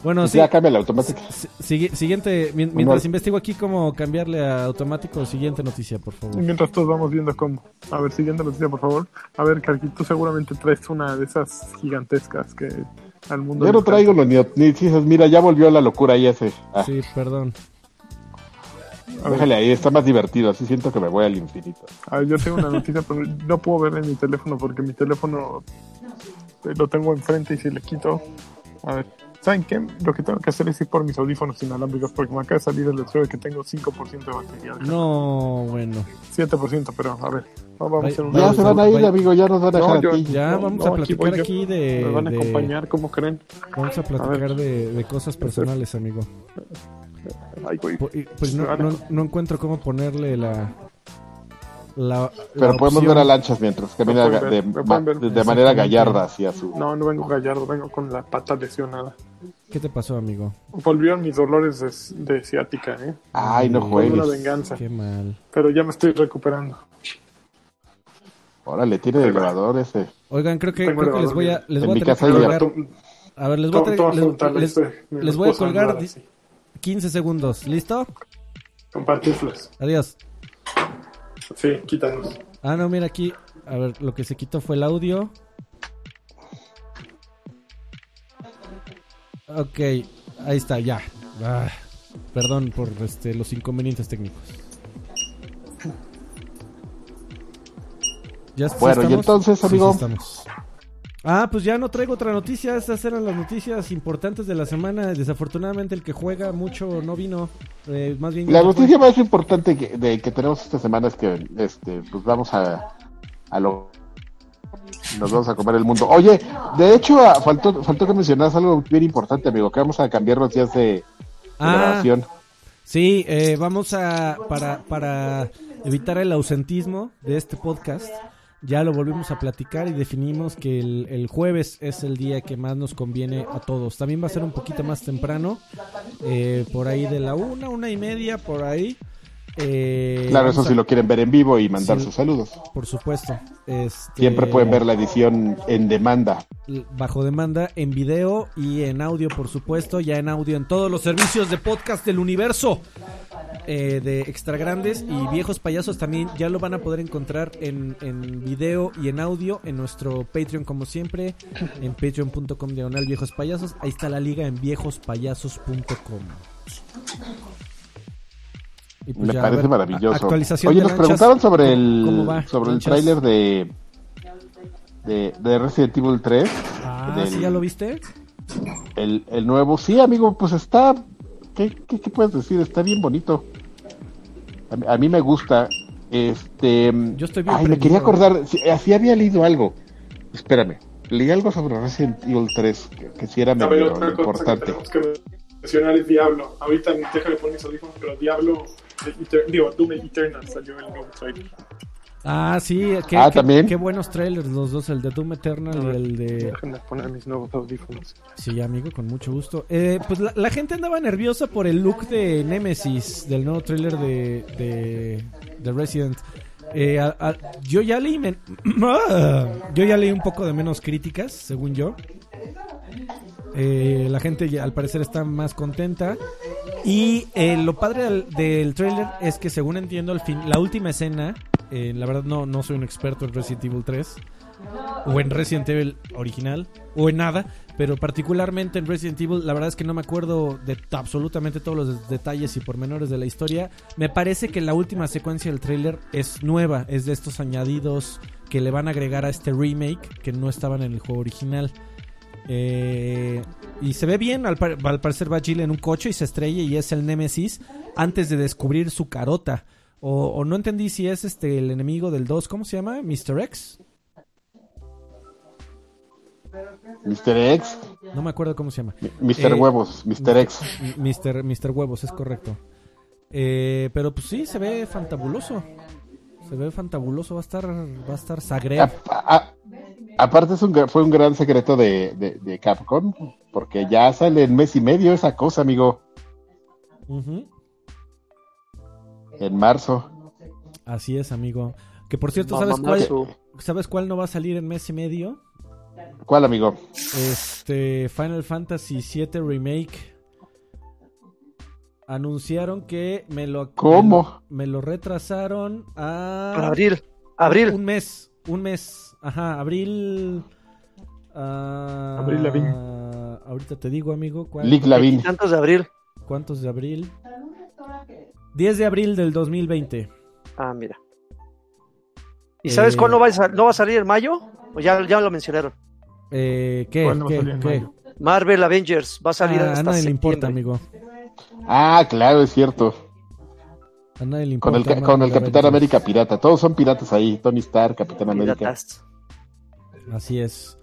Bueno, sí. Ya cambia la automática. si- sigue- siguiente, mien- mientras investigo aquí cómo cambiarle a automático, siguiente noticia, por Y favor. mientras todos vamos viendo cómo. A ver, siguiente noticia, por favor. A ver, Carqui, tú seguramente traes una de esas gigantescas que al mundo. Yo no traigo los dices, mira, ya volvió la locura ahí ese. Ah, Sí, perdón. A ver. déjale ahí, está más divertido, así siento que me voy al infinito. A ver, yo tengo una noticia, pero no puedo verla en mi teléfono porque mi teléfono lo tengo enfrente y si le quito. A ver, ¿saben qué? Lo que tengo que hacer es ir por mis audífonos inalámbricos porque me acaba de salir el letrero de que tengo 5% de batería. No, bueno. 7%, pero a ver, vamos a hacer un Ya se van a ir, amigo, ya nos van a No, dejar yo- aquí. Ya No, vamos a platicar aquí de, Me van a de- acompañar, ¿cómo creen? Vamos a platicar de, de cosas personales, amigo. Ay, güey. Pues no, no, no encuentro cómo ponerle la. La Pero la podemos opción. ver a lanchas mientras camina de, ver, manera gallarda hacia su. No, no vengo gallardo, vengo con la pata lesionada. ¿Qué te pasó, amigo? Volvieron mis dolores de, de ciática, ¿eh? Ay, no Fue una juegues. venganza. Qué mal. Pero ya me estoy recuperando. Órale, tiene elevador ese. Oigan, creo que, Tengo creo que les voy a, les En voy a mi casa hay colgar. A ver, les voy a, a les- contarle les- voy a colgar andar di- así, 15 segundos. ¿Listo? Con pantuflas. Adiós. Sí, quítanos. Ah, no, mira aquí. A ver, lo que se quitó fue el audio. Ok, ahí está, ya. Ah, perdón por este, los inconvenientes técnicos. ¿Ya Bueno, y entonces, Sí, amigo. sí estamos. Ah, pues ya no traigo otra noticia. Estas eran las noticias importantes de la semana. Desafortunadamente, el que juega mucho no vino. Eh, más bien. La fue. noticia más importante que, de, que tenemos esta semana es que este, pues vamos a, a lo nos vamos a comer el mundo. Oye, de hecho, ah, faltó, faltó que mencionaras algo bien importante, amigo, que vamos a cambiar los días de, de Ah, grabación. Sí, eh, vamos a, para, para evitar el ausentismo de este podcast, ya lo volvimos a platicar y definimos que el, jueves es el día que más nos conviene a todos. También va a ser un poquito más temprano, eh, por ahí de la una, una y media, por ahí. Eh, Claro, eso vamos si a- lo quieren ver en vivo y mandar Sí. sus saludos. Por supuesto. Este, Siempre pueden ver la edición en demanda. bajo demanda en video y en audio, por supuesto, ya en audio en todos los servicios de podcast del universo eh, de extra grandes y viejos payasos también ya lo van a poder encontrar en, en video y en audio en nuestro Patreon como siempre en patreon.com diagonal viejos payasos ahí está la liga en viejospayasos.com Y pues Me ya, parece ver, maravilloso. actualización Oye, nos preguntaban sobre ¿Cómo- el va, sobre el tráiler de, de de Resident Evil 3. ah del- ¿sí ya lo viste? El, el nuevo, sí, amigo, pues está. ¿Qué, qué, qué puedes decir? Está bien bonito. A, mí- a mí me gusta. Este. Yo estoy bien Ay, me quería acordar. Sí, así había leído algo. Espérame. Leí algo sobre Resident Evil 3 que, que sí era ver, medio cosa importante. que tenemos que mencionar es Diablo. Ahorita déjale poner mis audífonos, pero Diablo, digo, Doom Eternal salió el nuevo trailer. Ah, sí, qué, Ah, qué- ¿también? qué buenos trailers los dos, el de Doom Eternal y el de... Déjenme poner mis nuevos audífonos. Sí, amigo, con mucho gusto. Eh, pues la, la gente andaba nerviosa por el look de Nemesis, del nuevo trailer de, de, de Resident. Eh, a- a- yo ya leí men- yo ya leí un poco de menos críticas, según yo. Eh, la gente al parecer está más contenta. Y eh, lo padre del, del trailer es que según entiendo el fin, la última escena, eh, la verdad no, no soy un experto en Resident Evil 3 o en Resident Evil original o en nada, pero particularmente en Resident Evil la verdad es que no me acuerdo de absolutamente todos los detalles y pormenores de la historia. Me parece que la última secuencia del trailer es nueva, es de estos añadidos que le van a agregar a este remake que no estaban en el juego original. Eh, y se ve bien, al, par- al parecer va Jill en un coche y se estrella y es el Nemesis antes de descubrir su carota. O, o no entendí si es este el enemigo del 2, ¿cómo se llama? ¿Mr. X? Mr. X, No me acuerdo cómo se llama. Mr. Eh, Huevos, Mr. X. Mr. Mr. Huevos, es correcto. Eh, pero pues sí, se ve fantabuloso. Se ve fantabuloso, va a estar, va a estar Zagreb. A- a- aparte es un, fue un gran secreto de, de, de Capcom, porque ya sale en mes y medio esa cosa, amigo, en marzo. Así es, amigo. Que por cierto, ¿sabes cuál. ¿sabes cuál no va a salir en mes y medio? ¿Cuál, amigo? Este Final Fantasy VII Remake. Anunciaron que me lo ¿Cómo? Me lo, me lo retrasaron a Abril. Abril. Un mes, un mes. Ajá, abril. ah, Abril Lavigne. Ahorita te digo, amigo. ¿cuál- Lick Lavin. Tantos de abril. ¿Cuántos de abril? 10 de abril del 2020. Ah, mira. ¿Y sabes Eh, cuándo va a, no va a salir en mayo? O ya, ya lo mencionaron. Eh, ¿Qué? ¿Cuándo va a ¿Qué? ¿Qué? mayo? Marvel Avengers va a salir Ah, a hasta nadie le importa, amigo. Ah, claro, es cierto. A nadie le Con el, con el Capitán Avengers. América pirata. Todos son piratas ahí. Tony Stark, Capitán América. Piratas. Así es.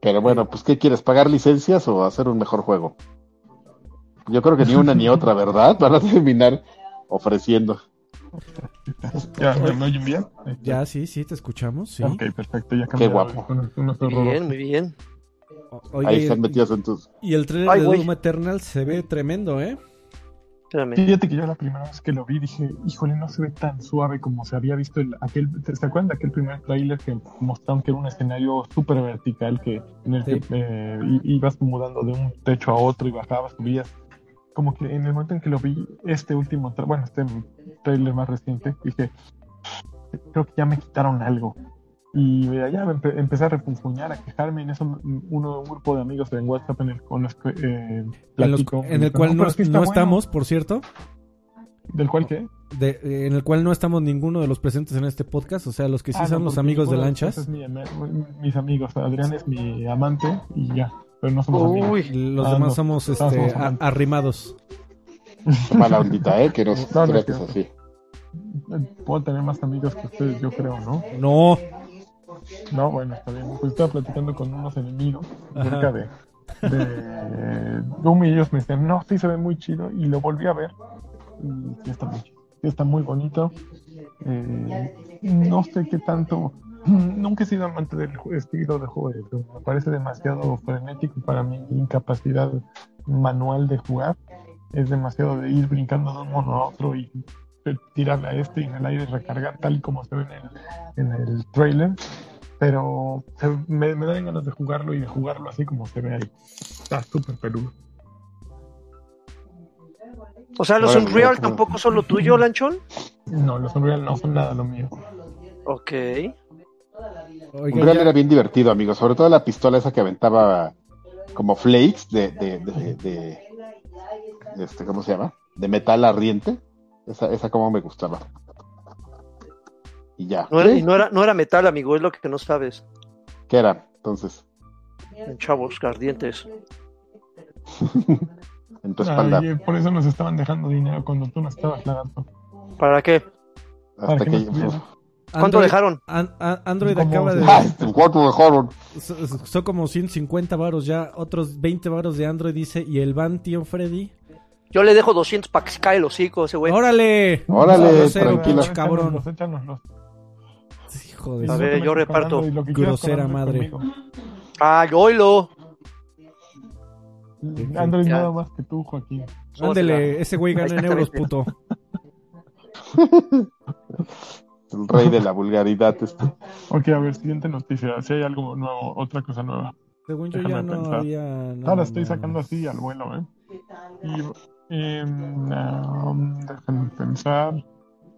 Pero bueno, pues ¿qué quieres? ¿Pagar licencias o hacer un mejor juego? Yo creo que ni una ni otra, ¿verdad? Van a terminar ofreciendo. ¿Ya me, oyen bien? Ya, sí, sí, te escuchamos. Sí. Ok, perfecto. Ya Qué guapo. Muy bien, muy bien. O- oye, Ahí están metidos en tus... y el trailer Ay, de. Doom Eternal se ve tremendo, ¿eh? Fíjate que yo la primera vez que lo vi dije, híjole, no se ve tan suave como se había visto el, aquel, ¿se acuerdan de aquel primer tráiler que mostraron que era un escenario súper vertical que en el Sí. que eh, ibas mudando de un techo a otro y bajabas, subías? Como que en el momento en que lo vi, este último, bueno, este tráiler más reciente, dije, creo que ya me quitaron algo. Y ya me empe- empecé a refunfuñar, a quejarme en eso, uno, un grupo de amigos en WhatsApp en el, con los que eh, En, los- platico. en el Me cual no, "pero sí está no bueno". estamos, por cierto. ¿Del cual qué? de- eh, en el cual no estamos ninguno de los presentes en este podcast. O sea, los que sí Ah, son no, los amigos de lanchas. es mi mis amigos. Adrián es mi amante y ya. Pero no somos amigos. Los Ah, demás no. somos este, somos a- amantes. arrimados. Mala ondita, ¿eh? Que nos No, no es trates así. Puedo tener más amigos que ustedes, yo creo, ¿no? No. No, bueno, está bien. Pues estaba platicando con unos enemigos acerca de, de Doom y ellos me decían, no, sí se ve muy chido. Y lo volví a ver. y sí está muy, chido. Está muy bonito. Eh, no sé qué tanto. Nunca he sido amante del estilo de juego. Me parece demasiado frenético para mi incapacidad manual de jugar. Es demasiado de ir brincando de un mono a otro y tirarle a este y en el aire recargar tal y como se ve en el, en el trailer. Pero se- me, me dan ganas de jugarlo y de jugarlo así como se ve ahí. Está súper peludo. O sea, los Unreal tampoco son lo tuyo, Lanchón. No, los Unreal no son nada lo mío. Ok. Oiga, Unreal ya- era bien divertido, amigo. Sobre todo la pistola esa que aventaba como flakes de, de, de, de- este, ¿cómo se llama? De metal ardiente. Esa, esa como me gustaba. Y ya. No era, ¿Sí? y no era, no era metal, amigo, es lo que no sabes. ¿Qué era? Entonces, Chavos, ardientes. en tu espalda. Ay, por eso nos estaban dejando dinero cuando tú no estabas, lagarto. ¿Para qué? hasta para que que. ¿Cuánto Android- dejaron? An- a- Android ¿Cómo acaba de... ¿Cuánto dejaron? so- so- Son como 150 varos ya, otros 20 varos de Android dice, ¿y el van, tío Freddy? Yo le dejo 200 para que se cae el hocico ese güey. ¡Órale! Órale, tranquilo. cabrón. Échanoslos, échanoslos. Hijo de A ver, yo reparto. Grosera madre. conmigo. Ah, yo oílo. Android Ya. nada más que tú, Joaquín. Ándele, ese güey gana en euros, puto. El rey de la vulgaridad. Este. Ok, a ver, siguiente noticia. Si hay algo nuevo, otra cosa nueva. Según yo Déjame ya no pensar. había... nada Ahora estoy más. sacando así al vuelo, ¿eh? Y, em, um, déjenme pensar.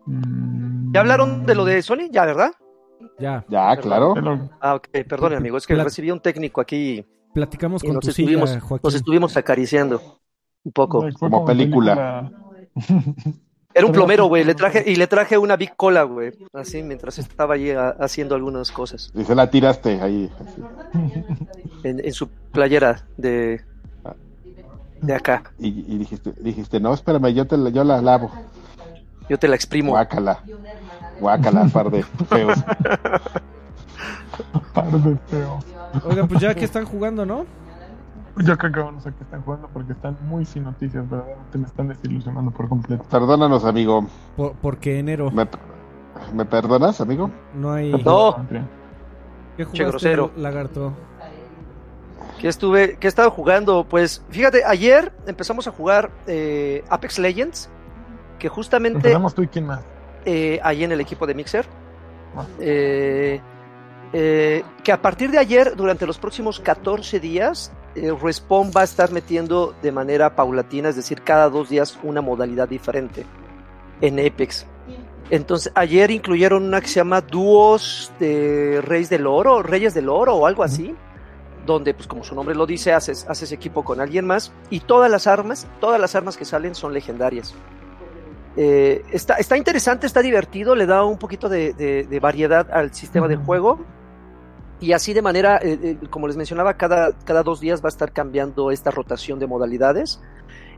Mm, ¿Ya hablaron de lo de Sony? Ya, ¿verdad? Ya, Ya, claro. Ah, ok, perdone, amigo. Es que Plat- recibí un técnico aquí platicamos con nos tu estuvimos, silla, Joaquín. nos estuvimos acariciando un poco. Como película. Era un plomero, güey. Le traje, y le traje una Big Cola, güey. Así mientras estaba allí a- haciendo algunas cosas. Y se la tiraste ahí. En, en su playera de, de acá. Y, y dijiste, dijiste, no, espérame, yo, te la, yo la lavo. Yo te la exprimo. Guácala. Guácala, par de feos. Par de feo. Oigan, pues ya que están jugando, ¿no? Yo creo que no sé qué están jugando porque están muy sin noticias, verdaderamente me están desilusionando por completo. Perdónanos, amigo. Por- porque enero ¿Me, ¿Me perdonas, amigo? no hay... No. ¿Qué Che, jugaste, grosero. lagarto? ¿Qué estuve, qué he estado jugando? Pues fíjate, ayer empezamos a jugar eh, Apex Legends, que justamente Empezamos tú y quién más. Eh, ahí en el equipo de Mixer. Ah. Eh, eh, que a partir de ayer, durante los próximos 14 días, eh, Respawn va a estar metiendo de manera paulatina, es decir, cada dos días una modalidad diferente en Apex. Entonces, ayer incluyeron una que se llama Dúos de Reyes del Oro, Reyes del Oro o algo así, donde, pues como su nombre lo dice, haces, haces equipo con alguien más y todas las armas, todas las armas que salen son legendarias. Eh, está, está interesante, está divertido, le da un poquito de, de- de variedad al sistema de juego. Y así de manera, eh, eh, como les mencionaba, cada, cada dos días va a estar cambiando esta rotación de modalidades.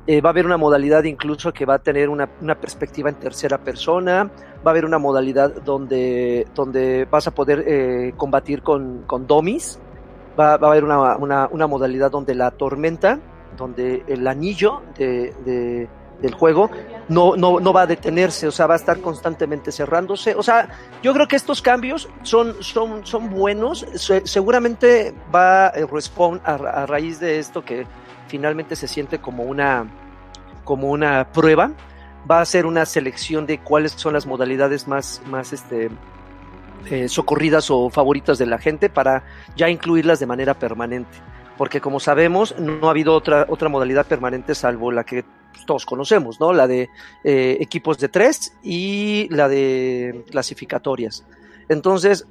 Eh, va a haber una modalidad incluso que va a tener una, una perspectiva en tercera persona. Va a haber una modalidad donde, donde vas a poder eh, combatir con, con dummies. Va, va a haber una, una- una modalidad donde la tormenta, donde el anillo de- de- del juego no, no, no va a detenerse, o sea, va a estar constantemente cerrándose. O sea, yo creo que estos cambios son, son, son buenos. Se- seguramente va a Respawn a, ra- a raíz de esto que finalmente se siente como una, como una prueba. Va a ser una selección de cuáles son las modalidades más, más este, eh, socorridas o favoritas de la gente para ya incluirlas de manera permanente. Porque como sabemos, no ha habido otra, otra modalidad permanente salvo la que pues, todos conocemos, ¿no? La de eh, equipos de tres y la de clasificatorias. Entonces,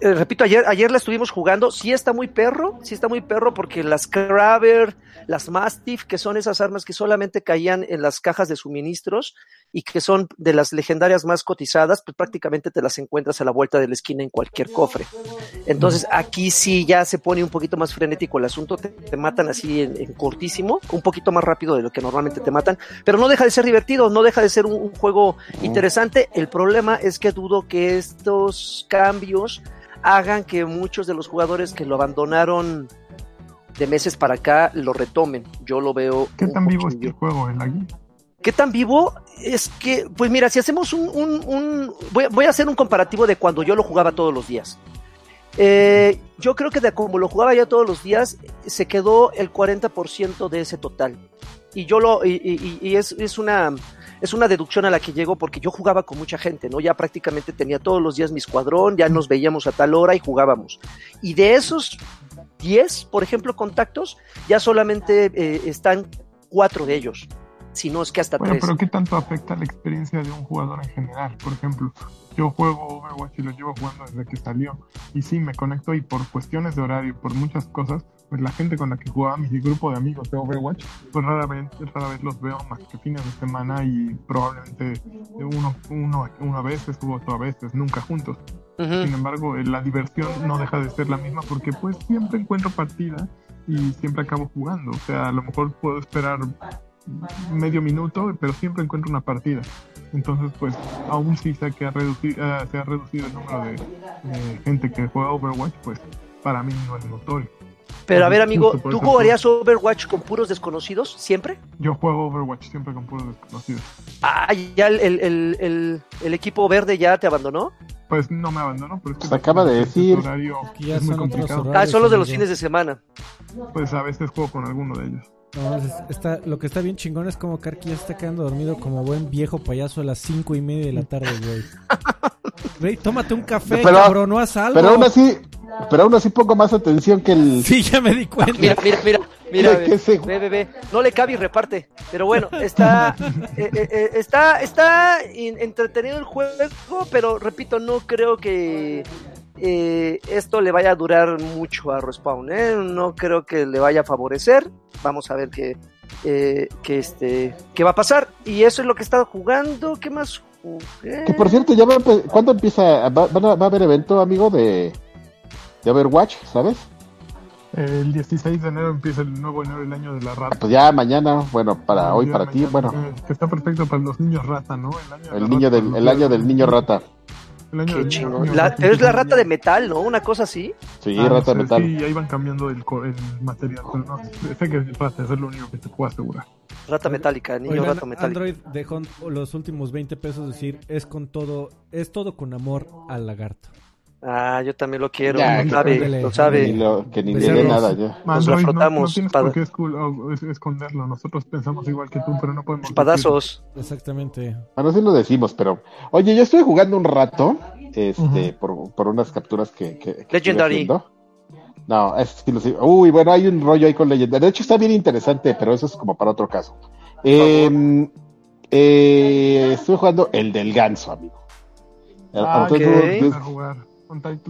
eh, repito, ayer, ayer la estuvimos jugando, sí está muy perro, sí está muy perro porque las Kraber, las Mastiff, que son esas armas que solamente caían en las cajas de suministros y que son de las legendarias más cotizadas, pues prácticamente te las encuentras a la vuelta de la esquina en cualquier cofre. Entonces aquí sí ya se pone un poquito más frenético el asunto, te, te matan así en, en cortísimo, un poquito más rápido de lo que normalmente te matan, pero no deja de ser divertido, no deja de ser un, un juego interesante. El problema es que dudo que estos cambios hagan que muchos de los jugadores que lo abandonaron de meses para acá lo retomen. Yo lo veo. ¿Qué tan vivo es el juego, el Agui? ¿Qué tan vivo? Es que, pues mira, si hacemos un... un, voy, a hacer un comparativo de cuando yo lo jugaba todos los días. Eh, yo creo que de como lo jugaba ya todos los días, se quedó el 40% de ese total. Y yo lo... Y es, es una es una deducción a la que llego porque yo jugaba con mucha gente, ¿no? Ya prácticamente tenía todos los días mi escuadrón, ya nos veíamos a tal hora y jugábamos. Y de esos 10, por ejemplo, contactos, ya solamente eh, están cuatro de ellos. Si no es que hasta bueno, tres. Pero ¿qué tanto afecta la experiencia de un jugador en general? Por ejemplo, yo juego Overwatch y lo llevo jugando desde que salió. Y sí, me conecto y por cuestiones de horario, por muchas cosas, pues la gente con la que jugaba mi grupo de amigos de Overwatch, pues rara vez, rara vez los veo más que fines de semana y probablemente uno, uno, uno a veces u otro a veces, nunca juntos. Uh -huh. Sin embargo, la diversión no deja de ser la misma porque pues siempre encuentro partida y siempre acabo jugando. O sea, a lo mejor puedo esperar medio minuto, pero siempre encuentro una partida. Entonces, pues, aún si se, que ha reducido, uh, se ha reducido el número de, de, gente que juega Overwatch, pues para mí no es notorio. Pero a ver, amigo, ¿tú jugarías Overwatch con puros desconocidos siempre? Yo juego Overwatch siempre con puros desconocidos. Ah, ¿ya el, el, el, el equipo verde ya te abandonó? Pues no me abandonó, pero es que Se acaba de decir. horario que ya es muy son complicado. horarios. Ah, son los de los fines de semana. Pues a veces juego con alguno de ellos. No, es- está, lo que está bien chingón es como Karki ya está quedando dormido como buen viejo payaso a las cinco y media de la tarde, güey. Güey, tómate un café, Pero- cabrón, no haz algo. Pero aún así, pero aún así pongo más atención que el. Sí, ya me di cuenta. Mira, mira, mira, mira, ¿Qué- qué se- ve, ve, ve. No le cabe y reparte. Pero bueno, está, eh, eh, eh, está, está entretenido el juego, pero repito, no creo que eh, esto le vaya a durar mucho a Respawn, ¿eh? No creo que le vaya a favorecer. Vamos a ver qué, eh, qué, este, qué va a pasar. Y eso es lo que he estado jugando. ¿Qué más jugué? Que por cierto, ya va ¿cuándo empieza? Va, van a, va a haber evento, amigo, de, de Overwatch, ¿sabes? El 16 de enero empieza el nuevo enero del año de la rata. Pues ya mañana, bueno, para hoy, para ti, bueno, eh, Que está perfecto para los niños rata, ¿no? El año, el niño rata, del, el año del de- niño rata. El año Qué chingón. La- pero es la rata de metal, ¿no? Una cosa así. Sí, Ah, rata sé, metal. Sí, ahí van cambiando el, el material, pero no sé que es rata, eso es lo único que te puedo asegurar. Rata metálica, niño Oigan, rata metálica. Android dejó los últimos 20 pesos decir, es con todo, es todo con amor al lagarto. Ah, yo también lo quiero. Ya, lo sabe, lo Ni sabe. lo- que ni dé nada ya. Nos Android, no, no por qué escul- o- es- esconderlo. Nosotros pensamos igual que tú, pero no podemos. Espadazos. Exactamente. Bueno, sí lo decimos, pero. Oye, yo estuve jugando un rato, este, Ujú. por, por unas capturas que. que, que Legendary. No, es sí lo sé. Uy, bueno, hay un rollo ahí con Legendary. De hecho, está bien interesante, pero eso es como para otro caso. Eh, eh, estuve jugando el del ganso, amigo. Ah, Entonces,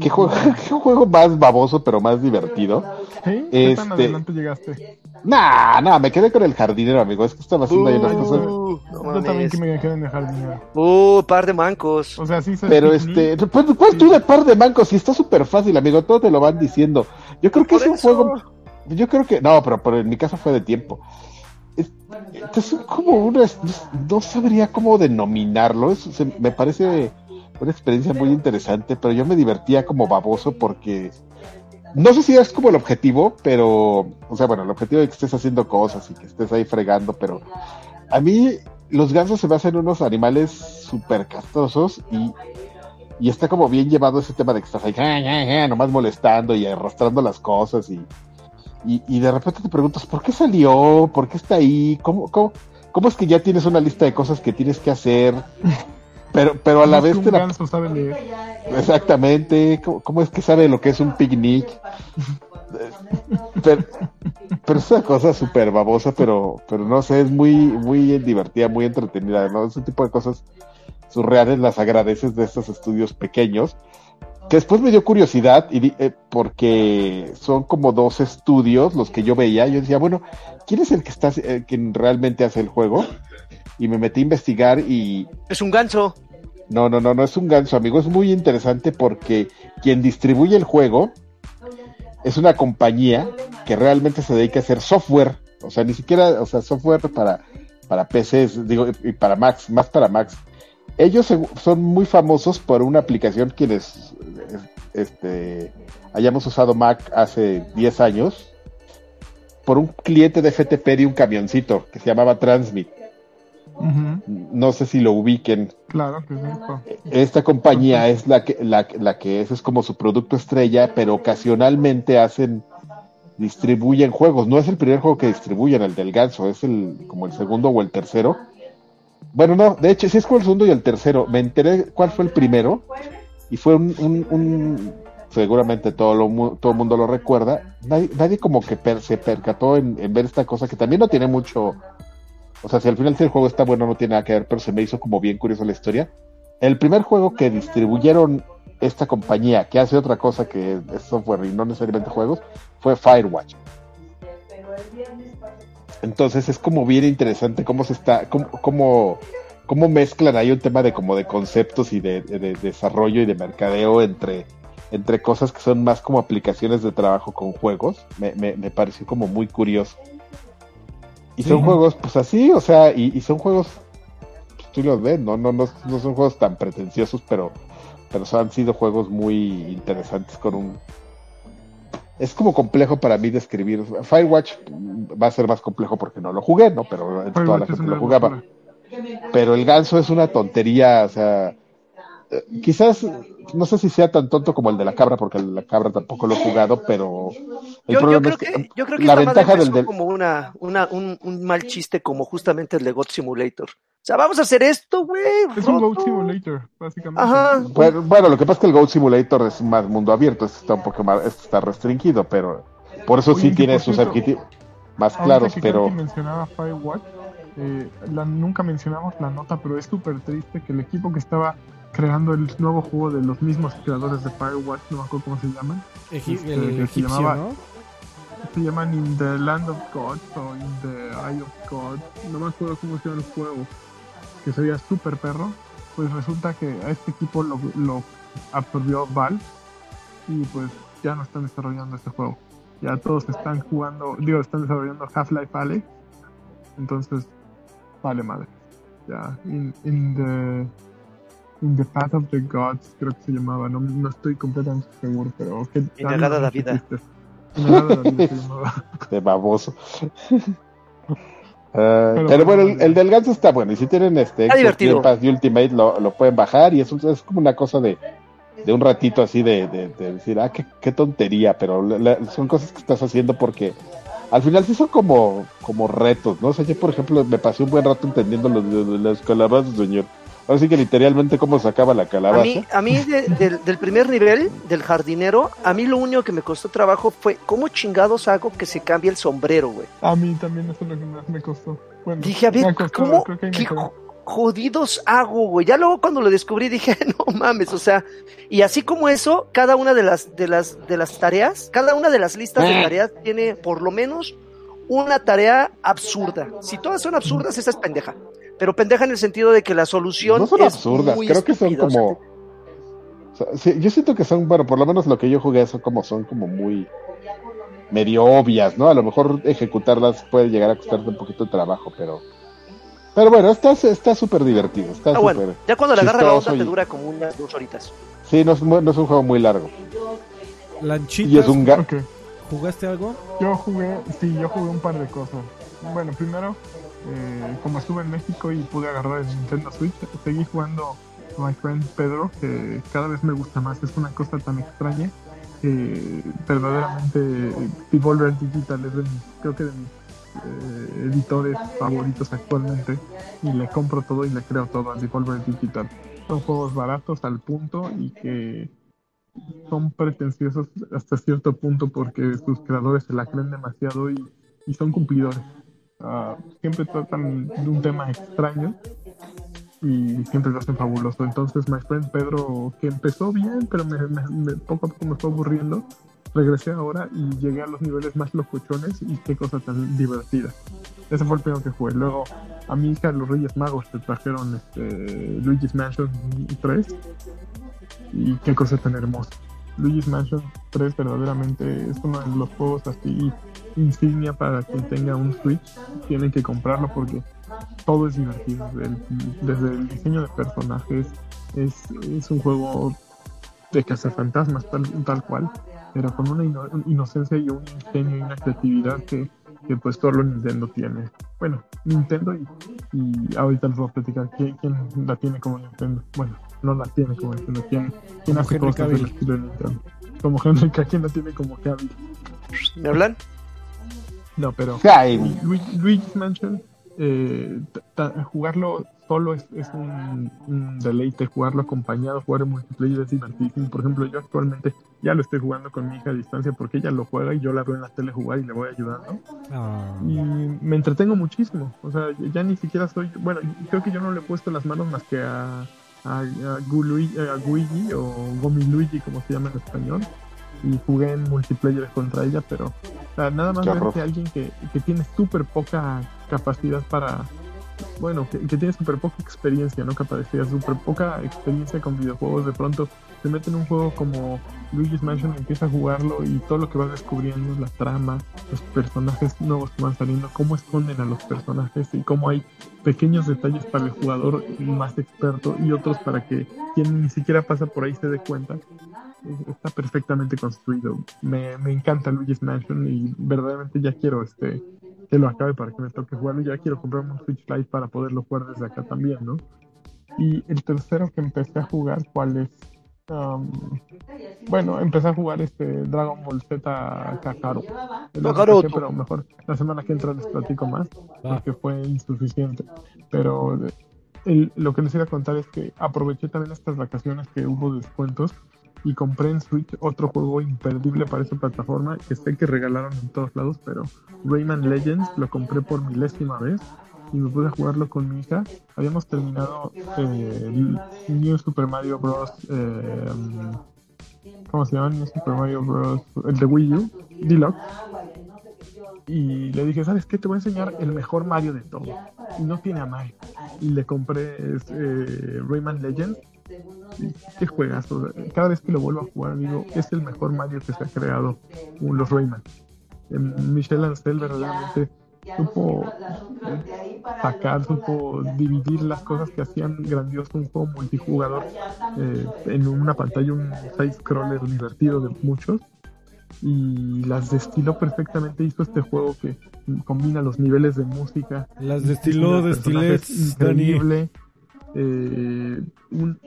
¿Qué juego, qué juego más baboso, pero más divertido? ¿Sí? ¿Qué tan Este- adelante llegaste? Nah, nah, me quedé con el jardinero, amigo. Es que estaba haciendo ahí unas cosas. Uh, no Yo también que me quedé en el jardinero. Uh, par de mancos. O sea, sí sé Pero este, pues, pues tú de par de bancos, y está súper fácil, amigo, todo te lo van diciendo. Yo creo que es un eso. juego, yo creo que, no, pero, pero en mi caso fue de tiempo. Es, es como una, no, no sabría cómo denominarlo, es- se- me parece una experiencia muy interesante, pero yo me divertía como baboso porque, no sé si es como el objetivo, pero, o sea, bueno, el objetivo de que estés haciendo cosas y que estés ahí fregando, pero a mí los gansos se me hacen unos animales súper castrosos y, y está como bien llevado ese tema de que estás ahí, ja, ja, ja, nomás molestando y arrastrando las cosas y, y, y de repente te preguntas, ¿por qué salió? ¿Por qué está ahí? ¿Cómo, cómo, cómo es que ya tienes una lista de cosas que tienes que hacer? Pero, pero a la ¿cómo es vez te la ganso sabe leer. Exactamente, ¿Cómo, cómo es que sabe lo que es un picnic? Pero, pero es una cosa súper babosa, pero, pero no sé, es muy, muy divertida, muy entretenida, ¿no? Ese tipo de cosas surreales las agradeces de estos estudios pequeños, que después me dio curiosidad, y eh, porque son como dos estudios los que yo veía, yo decía, bueno, ¿quién es el que está, eh, quien realmente hace el juego? Y me metí a investigar y, Es un ganso. No, no, no, no es un ganso, amigo. Es muy interesante porque quien distribuye el juego es una compañía que realmente se dedica a hacer software. O sea, ni siquiera, o sea, software para, para PCs, digo, y para Macs, más para Macs. Ellos se- son muy famosos por una aplicación quienes este, hayamos usado Mac hace 10 años, por un cliente de FTP de un camioncito que se llamaba Transmit. No sé si lo ubiquen. Claro que sí. po. Esta compañía es la que, la, la que es, es como su producto estrella, pero ocasionalmente hacen, distribuyen juegos. No es el primer juego que distribuyen, el del ganso, es el como el segundo o el tercero. Bueno, no, de hecho, sí es como el segundo y el tercero. Me enteré cuál fue el primero y fue un, un- un- seguramente todo lo todo el mundo lo recuerda. Nadie, nadie como que per- se percató en, en ver esta cosa que también no tiene mucho. O sea, si al final si el juego está bueno, no tiene nada que ver, pero se me hizo como bien curioso la historia. El primer juego que distribuyeron esta compañía, que hace otra cosa que es software y no necesariamente juegos, fue Firewatch. Entonces es como bien interesante cómo se está, cómo, cómo, mezclan ahí un tema de como de conceptos y de desarrollo y de mercadeo entre, entre cosas que son más como aplicaciones de trabajo con juegos. Me, me, me pareció como muy curioso. Y son Sí. juegos, pues así, o sea, y, y son juegos, pues, tú los ves, ¿no? No, no, no son juegos tan pretenciosos, pero, pero han sido juegos muy interesantes con un... Es como complejo para mí describir. Firewatch va a ser más complejo porque no lo jugué, ¿no? Pero toda la gente lo jugaba. Pero el ganso es una tontería, o sea, eh, quizás no sé si sea tan tonto como el de la cabra, porque el de la cabra tampoco lo he jugado, pero el Yo, yo problema creo es que, que, yo creo que la ventaja del, del- como una, una, un, un mal chiste como justamente el de God Simulator. O sea, vamos a hacer esto, güey. Es un. Goat Simulator, básicamente. Ajá. bueno, bueno, lo que pasa es que el Goat Simulator es más mundo abierto, está un poco más, está restringido, pero por eso Oye, sí tiene sus cierto, adjetivos más claros, que pero mencionaba Firewatch, eh, la- nunca mencionamos la nota, pero es súper triste que el equipo que estaba creando el nuevo juego de los mismos creadores de Firewatch, no me acuerdo cómo se llaman, Este, el se egipcio, llamaba- ¿no? se llaman In the Land of God o In the Eye of God, no me acuerdo cómo se llama el juego, que sería súper perro, pues resulta que a este equipo lo, lo absorbió Valve y pues ya no están desarrollando este juego. Ya todos están jugando, digo, están desarrollando Half-Life Alyx, entonces vale madre. Ya, in, in the the Path of the Gods creo que se llamaba, no, no estoy completamente seguro, pero que Inagada la vida. Inagada la vida se llamaba. de baboso. Ah, pero, bueno, el, el del ganso está bueno. Y si tienen este. Game Pass y Ultimate, lo, lo pueden bajar. Y es, un- es como una cosa de, de un ratito así de, de- de decir, ah, qué, qué tontería. Pero la- la- son cosas que estás haciendo porque al final sí son como, como retos, ¿no? O sea, yo, por ejemplo, me pasé un buen rato entendiendo los de, de las calabazas, señor. Ahora sí que literalmente cómo sacaba la A calabaza. mí, a mí de- del, del primer nivel, del jardinero, a mí lo único que me costó trabajo fue cómo chingados hago que se cambie el sombrero, güey. A mí también eso es lo que más me costó. Bueno, Dije, a ver, ¿cómo? ¿Qué jodidos hago, güey? Ya luego cuando lo descubrí dije, no mames, o sea, y así como eso, cada una de las, de las, de las tareas, cada una de las listas de tareas tiene por lo menos una tarea absurda. Si todas son absurdas, esa es pendeja. Pero pendeja en el sentido de que la solución No son es absurdas, muy creo que son como. o sea, sí, yo siento que son, bueno, por lo menos lo que yo jugué son como son como muy medio obvias, ¿no? A lo mejor ejecutarlas puede llegar a costarte un poquito de trabajo, pero pero bueno, está está súper divertido, está Ah, súper. bueno, ya cuando le agarra la onda chistoso te y- dura como unas dos horitas. Sí, no es, no es un juego muy largo. Lanchitas, Y es un ga- Ok. ¿jugaste algo? Yo jugué, sí, yo jugué un par de cosas. Bueno, primero, eh, como estuve en México y pude agarrar el Nintendo Switch, seguí jugando My Friend Pedro, que cada vez me gusta más. Es una cosa tan extraña que verdaderamente Devolver Digital es de mis, creo que de mis eh, editores favoritos actualmente. Y le compro todo y le creo todo a Devolver Digital. Son juegos baratos al punto y que son pretenciosos hasta cierto punto porque sus creadores se la creen demasiado y son cumplidores. Ah, siempre tratan de un tema extraño y siempre lo hacen fabuloso. Entonces, My Friend Pedro, que empezó bien, pero me, me- me- poco a poco me fue aburriendo, regresé ahora y llegué a los niveles más locochones y qué cosa tan divertida. Ese fue el primero que jugué. Luego, a mi hija, los Reyes Magos, te trajeron este, Luigi's Mansion 3 y qué cosa tan hermosa. Luigi's Mansion 3 verdaderamente es uno de los juegos así insignia para quien tenga un Switch. Tienen que comprarlo porque todo es divertido. El- desde el diseño de personajes es, es un juego de cazafantasmas tal, tal cual, pero con una ino- inocencia y un ingenio y una creatividad que que pues solo Nintendo tiene. Bueno, Nintendo y, y ahorita les voy a platicar quién, quién la tiene como Nintendo. Bueno, no la tiene como Nintendo, quién, quién hace Henry cosas del estilo de Nintendo. Como Henry Cavill, ¿quién la tiene como Cavill? ¿Me hablan? No, pero Ay, Lu- Luigi's Mansion, eh, jugarlo solo es, es un, un deleite, jugarlo acompañado, jugar en multiplayer es divertidísimo. Por ejemplo, yo actualmente ya lo estoy jugando con mi hija a distancia porque ella lo juega y yo la veo en la tele jugar y le voy ayudando. Ah. Y me entretengo muchísimo. O sea, ya ni siquiera soy. Bueno, creo que yo no le he puesto las manos más que a, a, a Gului- a Guigi o Gomi Luigi, como se llama en español. Y jugué en multiplayer contra ella, pero o sea, nada más ver que alguien que, que tiene súper poca capacidad para. Bueno, que, que tiene súper poca experiencia, no capacidad, súper poca experiencia con videojuegos, de pronto se mete en un juego como Luigi's Mansion, empieza a jugarlo y todo lo que va descubriendo, la trama, los personajes nuevos que van saliendo, cómo esconden a los personajes y cómo hay pequeños detalles para el jugador más experto y otros para que quien ni siquiera pasa por ahí se dé cuenta. Es- Está perfectamente construido. Me, me encanta Luigi's Mansion y verdaderamente ya quiero este que lo acabe para que me toque jugarlo. Ya quiero comprarme un Switch Lite para poderlo jugar desde acá también, ¿no? Y el tercero que empecé a jugar, ¿cuál es? Um, bueno, empecé a jugar este Dragon Ball Z Kakarot. Lo pero mejor la semana que entra les platico más porque fue insuficiente. Pero el- lo que les iba a contar es que aproveché también estas vacaciones que hubo descuentos y compré en Switch otro juego imperdible para esa plataforma que sé que regalaron en todos lados, pero Rayman Legends lo compré por milésima vez y me pude jugarlo con mi hija. Habíamos terminado eh, New Super Mario Bros. eh, ¿Cómo se llama? New Super Mario Bros. El de Wii U, Deluxe. Y le dije, ¿sabes qué? Te voy a enseñar el mejor Mario de todos. Y no tiene a Mario. Y le compré eh, Rayman Legends. Qué juegazo. Cada vez que lo vuelvo a jugar, digo, es el mejor Mario que se ha creado. Los Rayman. En Michel Ancel verdaderamente supo sacar, supo dividir las cosas que hacían grandioso un juego multijugador eh, en una pantalla, un side-scroller divertido de muchos y las destiló perfectamente. Hizo este juego que combina los niveles de música. Las destiló, un personaje destilets, Dani. increíble. eh, un-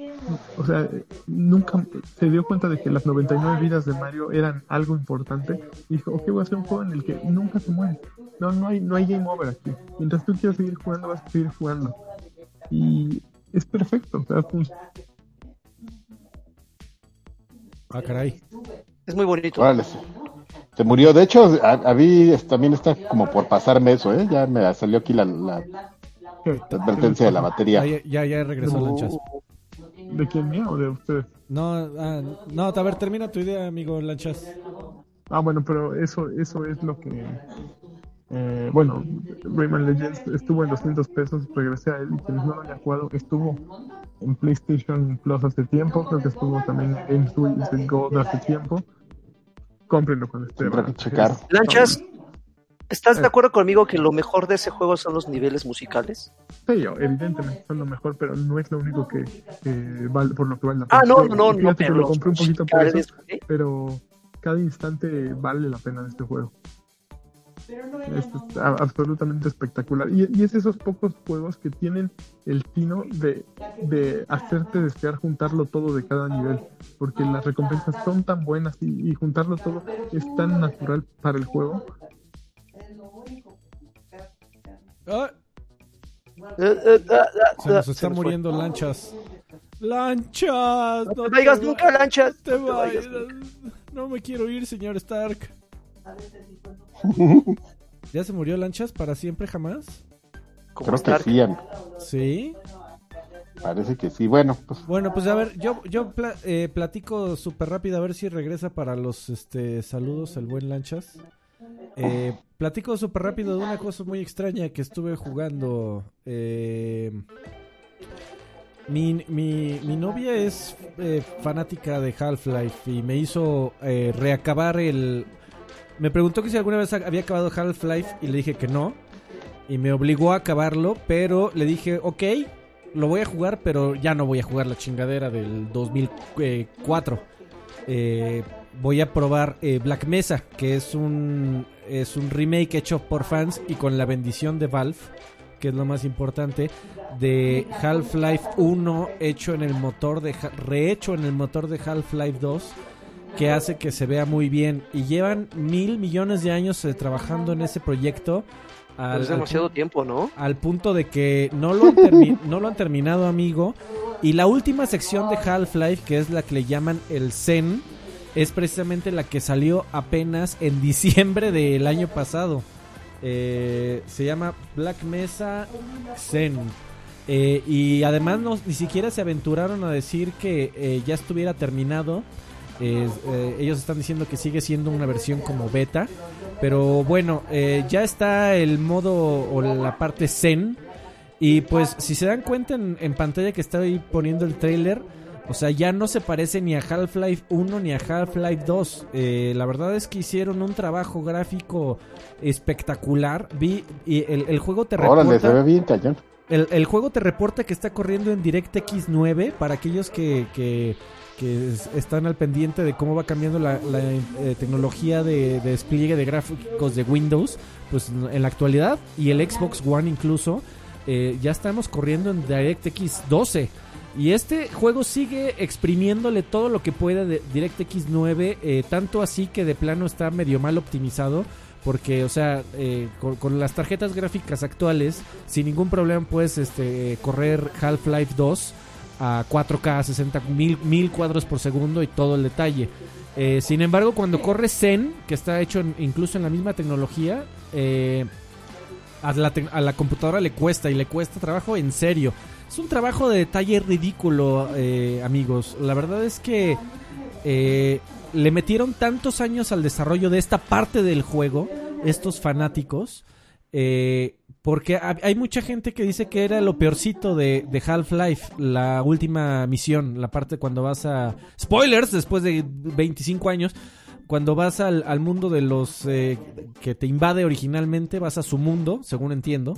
o sea, nunca se dio cuenta de que las 99 vidas de Mario eran algo importante. Y dijo, ok, voy a hacer un juego en el que nunca se muere. No, no hay, no hay game over aquí. Mientras tú quieras seguir jugando, vas a seguir jugando. Y es perfecto. O sea, Ah, caray. Es muy bonito. órale, se, murió. De hecho, a, a mí también está como por pasarme eso, ¿eh? Ya me salió aquí la, la advertencia de la batería. Ah, ya, ya, ya regresó Lanchas. ¿De quién mío o de ustedes? No, ah, no, a ver, termina tu idea, amigo Lanchas. Ah, bueno, pero eso, eso es lo que. eh, bueno, Rayman Legends estuvo en 200 pesos, regresé a él y quienes no lo hayan jugado, estuvo en PlayStation Plus hace tiempo, creo que estuvo también en Switch Gold hace tiempo. Cómprenlo cuando esté. Lanchas, ¿estás Eh. de acuerdo conmigo que lo mejor de ese juego son los niveles musicales? Sí, evidentemente son lo mejor, pero no es lo único que, que vale, por lo que vale la pena. Ah, no, Yo- no, no, no, pero lo compré un poquito por eso, ¿eh? pero cada instante vale la pena de este juego. Es, es a- absolutamente espectacular. Y, y es esos pocos juegos que tienen el tino de, de hacerte desear juntarlo todo de cada nivel. Porque las recompensas son tan buenas y, y juntarlo todo es tan natural para el juego. Ah, Eh, eh, ah, se nos está muriendo Lanchas. Lanchas, No te vayas nunca, Lanchas. te No te vayas vayas. No me quiero ir, señor Stark. ¿Ya se murió Lanchas para siempre jamás? Creo que sí, Sí. parece que sí. Bueno, pues Bueno, pues a ver, yo, yo pla- eh, platico súper rápido a ver si regresa para los este, saludos el buen Lanchas. Eh, platico súper rápido de una cosa muy extraña que estuve jugando. Eh, mi, mi, mi novia es eh, fanática de Half-Life y me hizo eh, reacabar el... Me preguntó que si alguna vez había acabado Half-Life y le dije que no. Y me obligó a acabarlo, pero le dije, ok, lo voy a jugar, pero ya no voy a jugar la chingadera del 2004. Eh, voy a probar eh, Black Mesa, que es un es un remake hecho por fans y con la bendición de Valve, que es lo más importante, de Half-Life 1 hecho en el motor de rehecho en el motor de Half-Life 2 que hace que se vea muy bien y llevan mil millones de años eh, trabajando en ese proyecto al- es al demasiado tiempo, ¿no? al punto de que no lo han, no lo han terminado, amigo. Y la última sección de Half-Life, que es la que le llaman el Zen, es precisamente la que salió apenas en diciembre del año pasado. Eh, se llama Black Mesa Zen. Eh, y además no, ni siquiera se aventuraron a decir que eh, ya estuviera terminado. Eh, eh, ellos están diciendo que sigue siendo una versión como beta. Pero bueno, eh, ya está el modo o la parte Zen. Y pues si se dan cuenta en, en pantalla que estoy poniendo el trailer, o sea, ya no se parece ni a Half-Life 1 ni a Half-Life 2. Eh, la verdad es que hicieron un trabajo gráfico espectacular. Vi y el, el juego te Órale, se reporta... ve bien cañón. El, el juego te reporta que está corriendo en DirectX 9 para aquellos que, que, que es- están al pendiente de cómo va cambiando la, eh, tecnología de, de despliegue de gráficos de Windows. Pues en la actualidad y el Xbox One incluso eh, ya estamos corriendo en DirectX 12. Y este juego sigue exprimiéndole todo lo que puede de DirectX 9, eh, tanto así que de plano está medio mal optimizado. Porque, o sea, eh, con, con las tarjetas gráficas actuales, sin ningún problema puedes este, correr Half-Life 2 a 4K, 60 mil, mil cuadros por segundo y todo el detalle. Eh, sin embargo, cuando corre Zen, que está hecho incluso en la misma tecnología, eh, a, la a la computadora le cuesta y le cuesta trabajo en serio. Es un trabajo de detalle ridículo, eh, amigos. La verdad es que le metieron tantos años al desarrollo de esta parte del juego, estos fanáticos, porque ha- hay mucha gente que dice que era lo peorcito de, Half-Life, la última misión, la parte cuando vas a... Spoilers, después de 25 años, cuando vas al, mundo de los eh, que te invade originalmente, vas a su mundo, según entiendo.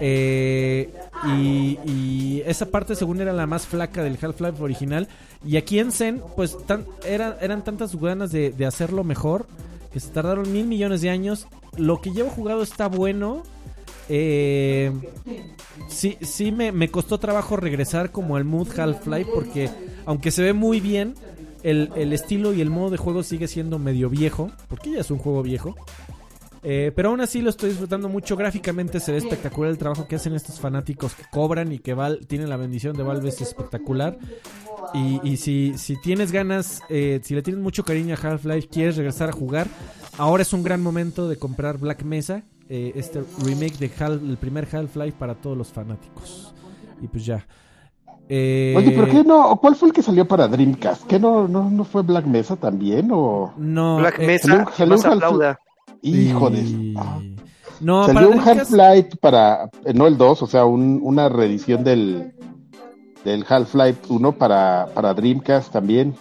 Eh, y, y esa parte según era la más flaca del Half-Life original. Y aquí en Zen, pues tan, era- eran tantas ganas de, de hacerlo mejor que se tardaron mil millones de años. Lo que llevo jugado está bueno. Eh, sí, sí me, me costó trabajo regresar como al mood Half-Life porque aunque se ve muy bien, el, el estilo y el modo de juego sigue siendo medio viejo, porque ya es un juego viejo. Eh, pero aún así lo estoy disfrutando mucho. Gráficamente se ve espectacular el trabajo que hacen estos fanáticos que cobran y que Val, tienen la bendición de Valve, es espectacular. Y, si, si tienes ganas, eh, si le tienes mucho cariño a Half-Life, quieres regresar a jugar, ahora es un gran momento de comprar Black Mesa, eh, este remake de Hal- el primer Half-Life para todos los fanáticos. Y pues ya. Eh, Oye, ¿pero qué no? ¿Cuál fue el que salió para Dreamcast? ¿Qué no, no, no fue Black Mesa también? ¿O No, Black eh, Mesa, salió- salió más un Half- aplauda. hijo de... y- Ah. No, Salió para un Dreamcast- Half-Life para, eh, no el 2, o sea, un- una reedición del, del Half-Life 1 para, para Dreamcast también.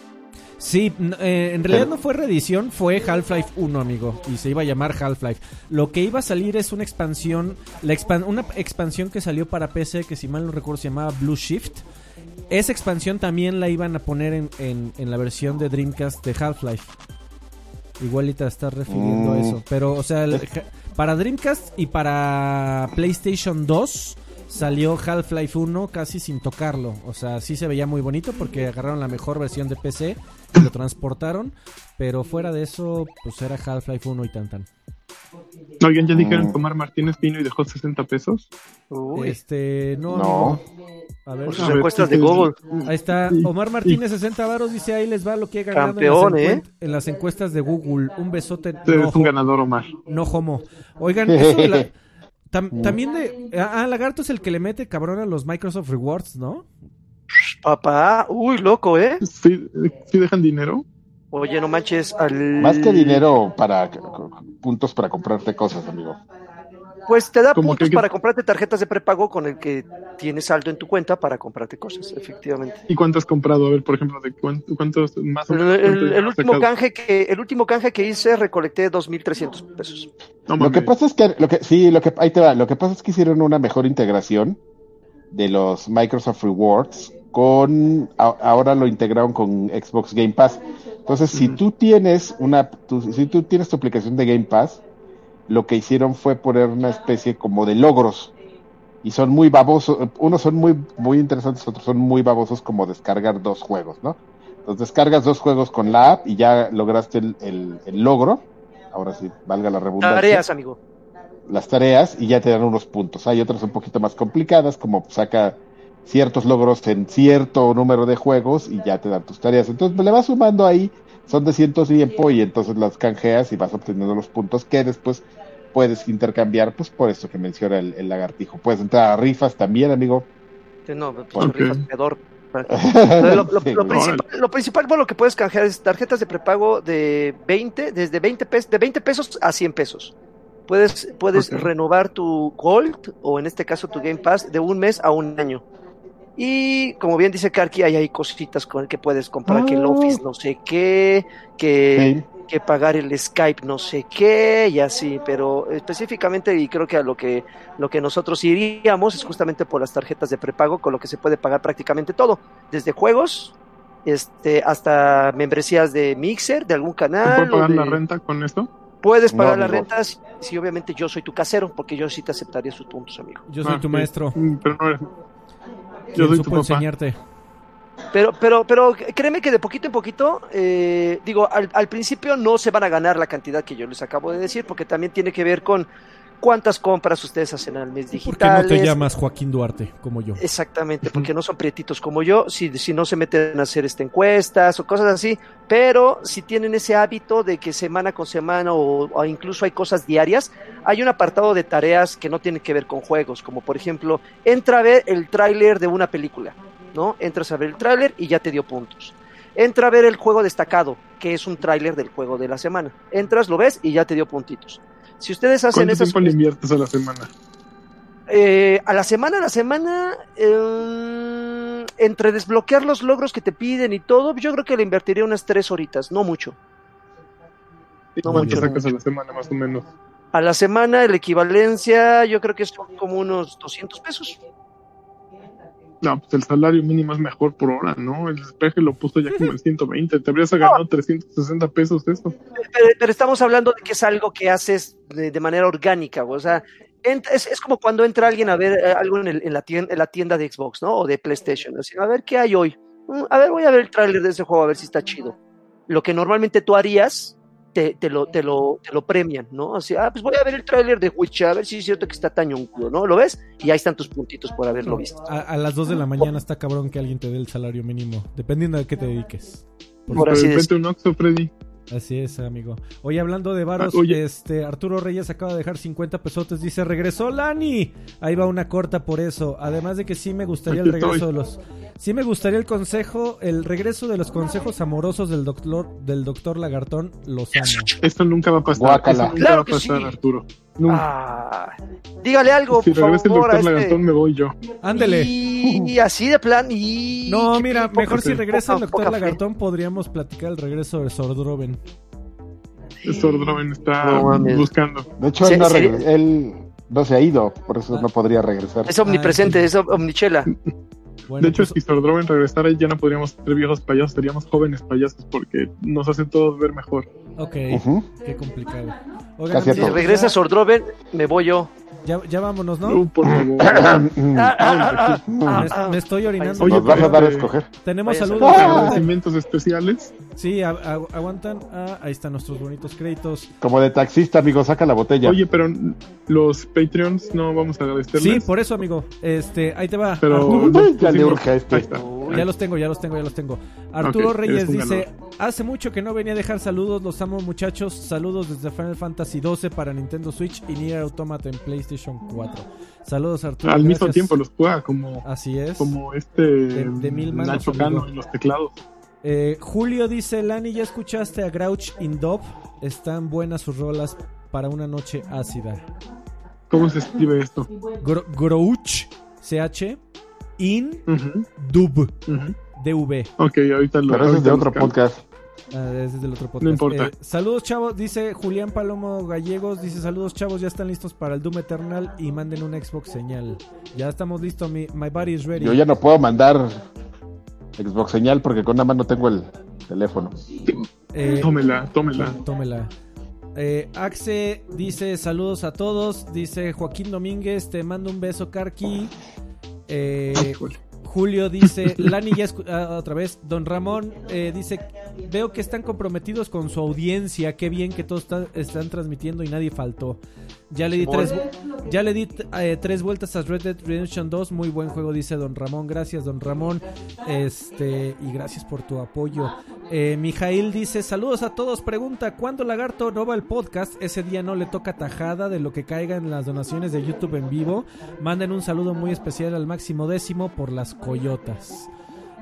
Sí, eh, en realidad no fue reedición, fue Half-Life 1, amigo, y se iba a llamar Half-Life. Lo que iba a salir es una expansión, la expan- una expansión que salió para PC que si mal no recuerdo se llamaba Blue Shift. Esa expansión también la iban a poner en, en- en la versión de Dreamcast de Half-Life. Igual y te estás refiriendo a Mm. eso. Pero, o sea, el- ja- para Dreamcast y para PlayStation 2 salió Half-Life 1 casi sin tocarlo. O sea, sí se veía muy bonito porque agarraron la mejor versión de PC y lo transportaron. Pero fuera de eso, pues era Half-Life 1 y tan tan. Oigan, ¿ya dijeron Mm. que Omar Martínez vino y dejó 60 pesos? Uy, Este, no, No. amigo. A ver, sus ver, encuestas de Google. ahí está. Omar Martínez, 60 varos, dice ahí les va lo que he ganado Campeón, en, las ¿eh? en las encuestas de Google. Un besote. Tú eres no, un ganador, Omar. no homo. Oigan, eso de la- tam- también de... Ah, Lagarto es el que le mete cabrón a los Microsoft Rewards, ¿no? Papá, uy, loco, ¿eh? ¿Sí, sí dejan dinero? Oye, no manches, al... Más que dinero para puntos para comprarte cosas, amigo. Pues te da puntos que- para comprarte tarjetas de prepago con el que tienes saldo en tu cuenta para comprarte cosas, efectivamente. ¿Y cuánto has comprado? A ver, por ejemplo, de cuán- cuántos más o El, menos. el- cuánto el has último canje que el último canje que hice recolecté 2.300 pesos. No Lo que pasa es que, lo que, sí, lo que, ahí te va, lo que pasa es que hicieron una mejor integración de los Microsoft Rewards con, a- ahora lo integraron con Xbox Game Pass. Entonces, si Ujú. tú tienes una, tu- si tú tienes tu aplicación de Game Pass, lo que hicieron fue poner una especie como de logros. Y son muy babosos, unos son muy, muy interesantes, otros son muy babosos como descargar dos juegos, ¿no? Entonces descargas dos juegos con la app y ya lograste el, el- el logro. Ahora sí, valga la redundancia. Tareas, amigo. las tareas y ya te dan unos puntos. Hay otras un poquito más complicadas, como saca ciertos logros en cierto número de juegos y ya te dan tus tareas. Entonces le vas sumando ahí, son de cierto tiempo y entonces las canjeas y vas obteniendo los puntos que después puedes intercambiar, pues por eso que menciona el, el lagartijo. Puedes entrar a rifas también, amigo. Sí, No, pues, rifas peor. Lo, lo- Sí, lo principal, lo principal, bueno, lo que puedes canjear es tarjetas de prepago de 20, desde 20 pesos, de 20 pesos a 100 pesos. Puedes, puedes renovar tu Gold o en este caso tu Game Pass de un mes a un año. Y como bien dice Karki, ahí hay cositas con que puedes comprar, que el Ah. Office no sé qué, que, Sí. que pagar el Skype no sé qué y así, pero específicamente y creo que a lo que lo que nosotros iríamos es justamente por las tarjetas de prepago con lo que se puede pagar prácticamente todo, desde juegos este hasta membresías de Mixer, de algún ¿Se canal, puede pagar la renta con esto? puedes No, pagar las amigo. rentas si obviamente yo soy tu casero, porque yo sí te aceptaría sus puntos, amigo. Yo soy Ah, tu maestro. Mm, Pero no eres. ¿Quién Yo soy tu papá. enseñarte? Pero, pero, pero créeme que de poquito en poquito, eh, digo, al, al principio no se van a ganar la cantidad que yo les acabo de decir, porque también tiene que ver con cuántas compras ustedes hacen al mes ¿Por qué no digitales. te llamas Joaquín Duarte como yo? Exactamente, porque no son prietitos como yo, si, si no se meten a hacer este, encuestas o cosas así, pero si tienen ese hábito de que semana con semana o, o incluso hay cosas diarias, hay un apartado de tareas que no tienen que ver con juegos, como por ejemplo, entra a ver el tráiler de una película, ¿no? Entras a ver el tráiler y ya te dio puntos. Entra a ver el juego destacado, que es un tráiler del juego de la semana. Entras, lo ves y ya te dio puntitos. Si ustedes hacen ¿Cuánto esas tiempo le inviertes a la semana? eh, a la semana, a la semana, eh, entre desbloquear los logros que te piden y todo, yo creo que le invertiría unas tres horitas, no mucho. No ¿Cuánto mucho, no sacas a la semana más o menos? A la semana, la equivalencia, yo creo que es como unos 200 pesos. No, pues el salario mínimo es mejor por hora, ¿no? El despeje lo puso ya como en 120. Te habrías ganado 360 pesos de eso. Pero, pero estamos hablando de que es algo que haces de, de manera orgánica, o sea, es, es como cuando entra alguien a ver eh, algo en, el- en la tienda, en la tienda de Xbox, ¿no? O de PlayStation, así, a ver qué hay hoy. Mm, A ver, voy a ver el tráiler de ese juego, a ver si está chido. Lo que normalmente tú harías, te, te lo, te, lo, te lo premian, ¿no? Así, ah, pues voy a ver el tráiler de Witcher, a ver si es cierto que está tan ñoncudo, ¿no? ¿Lo ves? Y ahí están tus puntitos por haberlo visto. A, a las 2 de la mañana está cabrón que alguien te dé el salario mínimo, dependiendo de qué te dediques. Por- Por de así repente un Oxxo, Freddy. Así es, amigo. Oye, hablando de varos, Ah, este Arturo Reyes acaba de dejar 50 pesotes. Dice, regresó Lani. Ahí va una corta por eso. Además de que sí me gustaría el regreso de los... Sí me gustaría el consejo, el regreso de los consejos amorosos del doctor, del doctor Lagartón. Los amo. Esto nunca va a pasar. Guácala. Nunca Claro va a que pasar, sí. Arturo. Nunca. Ah, dígale algo, si por regresa el favor, doctor este... Lagartón, me voy yo. Ándele. Y, y así de plan, y... No, mira, poca- mejor si regresa el doctor fe. Lagartón, podríamos platicar el regreso de Sordroven. Sordroven está No buscando. De hecho, él no, él no se ha ido, por eso Ah. no podría regresar. Es omnipresente, es omnichela. Bueno, de hecho, pues, si Sordroven regresara, ya no podríamos ser viejos payasos, seríamos jóvenes payasos porque nos hace todos ver mejor. ok, Ujú. qué complicado. Oigan, Casi a Si regresa ya- Sordroven, me voy yo. Ya, ya vámonos, ¿no? Uh, por favor. Ah, ah, ah, ah, Me, ah. me estoy orinando. Oye, Nos vas a dar a este- escoger. Tenemos Vaya saludos. saludo. Agradecimientos especiales. Sí, a- a- aguantan. Ah, ahí están nuestros bonitos créditos. Como de taxista, amigo, saca la botella. Oye, pero los Patreons no vamos a agradecerles. Sí, por eso, amigo. Este, ahí te va. Pero Arturo- Ya le urge a este. Ahí está. ya los tengo, ya los tengo, ya los tengo. Arturo Reyes dice: ganador. Hace mucho que no venía a dejar saludos. Los amo, muchachos. Saludos desde Final Fantasy 12 para Nintendo Switch y Nier Automata en PlayStation 4. Saludos, Arturo. Al mismo tiempo los juega como, Así es. como este De- de mil manos, Nacho amigo. Cano en los teclados. Eh, Julio dice, Lani, ¿ya escuchaste a Grouch in Dub? Están buenas sus rolas para una noche ácida. ¿Cómo se escribe esto? Gro- Grouch, CH, in Ujú, Dub, ujú. DV. Ok, ahorita lo Pero es de otro podcast. Ah, ese es del otro podcast. No importa. Eh, saludos, chavos. Dice Julián Palomo Gallegos. Dice: Saludos, chavos. Ya están listos para el Doom Eternal y manden un Xbox señal. Ya estamos listos. Mi, my body is ready. Yo ya no puedo mandar Xbox señal porque con una mano tengo el teléfono. Eh, Tómela, tómela. tómela. Eh, Axe dice saludos a todos. Dice Joaquín Domínguez, te mando un beso, Karki. Eh. Julio dice, Lani ya escu- ah, otra vez, Don Ramón eh, dice, veo que están comprometidos con su audiencia, qué bien que todos están, están transmitiendo y nadie faltó. Ya le di tres, ya le di eh, tres vueltas a Red Dead Redemption 2, muy buen juego, dice Don Ramón, gracias Don Ramón, este y gracias por tu apoyo. Eh, Mijail dice, saludos a todos, pregunta, ¿cuándo Lagarto no va el podcast? Ese día no le toca tajada de lo que caiga en las donaciones de YouTube en vivo. Manden un saludo muy especial al máximo décimo por las coyotas.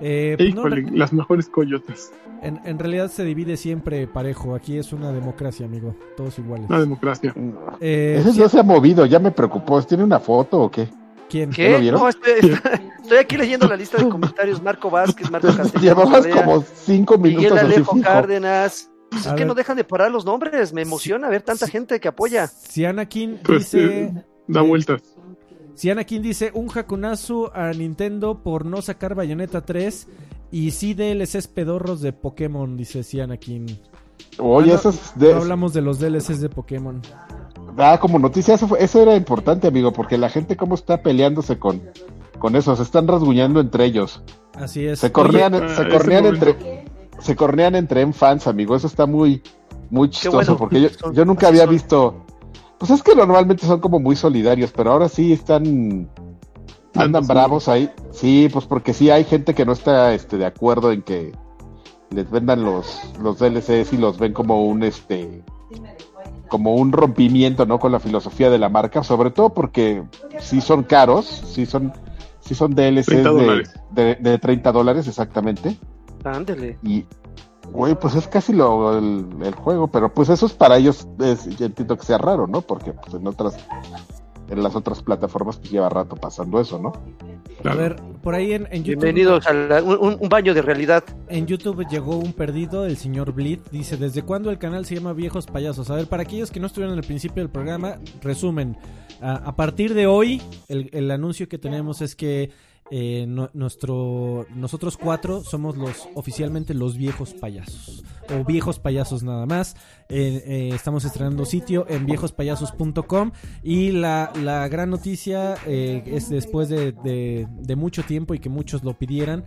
Eh, pues no, Híjole, las mejores coyotes. en, en realidad se divide siempre parejo. Aquí es una democracia, amigo. Todos iguales. La democracia. Eh, Ese sí, no se ha movido, ya me preocupó. ¿Tiene una foto o qué? ¿Quién? ¿Ya lo ¿Qué? vieron? No, estoy, estoy aquí leyendo la lista de comentarios. Marco Vázquez, Marco Castellanos. Llevabas Correa, como cinco Miguel minutos así Alejo. Cárdenas. Pues es que ver. no dejan de parar los nombres. Me emociona ver tanta gente que apoya. Si Anakin Pues, dice... eh, Da vueltas. Si Anakin dice un jacunazo a Nintendo por no sacar Bayonetta 3 y sí DLCs pedorros de Pokémon, dice si Anakin. Oye, Ah, no, eso es de- no hablamos de los DLCs de Pokémon. Ah, como noticia, eso, fue- eso era importante, amigo, porque la gente cómo está peleándose con, con eso, se están rasguñando entre ellos. Así es. Se cornean, Oye, se ah, cornean entre, se cornean entre en fans, amigo. Eso está muy, muy chistoso, bueno. porque yo, nunca había son. visto. Pues es que normalmente son como muy solidarios, pero ahora sí están andan Dándose bravos ahí. Sí, pues porque sí hay gente que no está este de acuerdo en que les vendan los los DLCs y los ven como un este como un rompimiento, ¿no? Con la filosofía de la marca, sobre todo porque sí son caros, sí son sí son DLCs 30 de, de, de 30 dólares exactamente. Ándele. Y, güey, pues es casi lo, el, el juego, pero pues eso es para ellos, es, yo entiendo que sea raro, ¿no? Porque pues en otras, en las otras plataformas pues lleva rato pasando eso, ¿no? A ver, por ahí en, en YouTube. Bienvenidos a la- un, baño de realidad. En YouTube llegó un perdido, el señor Bleed. Dice, ¿desde cuándo el canal se llama Viejos Payasos? A ver, para aquellos que no estuvieron al principio del programa, resumen. A, a partir de hoy, el, el anuncio que tenemos es que eh, nuestro, nosotros cuatro somos los oficialmente los viejos payasos. O viejos payasos nada más. Eh, eh, estamos estrenando sitio en viejospayasos.com. Y la, la gran noticia es después de, de- mucho tiempo y que muchos lo pidieran.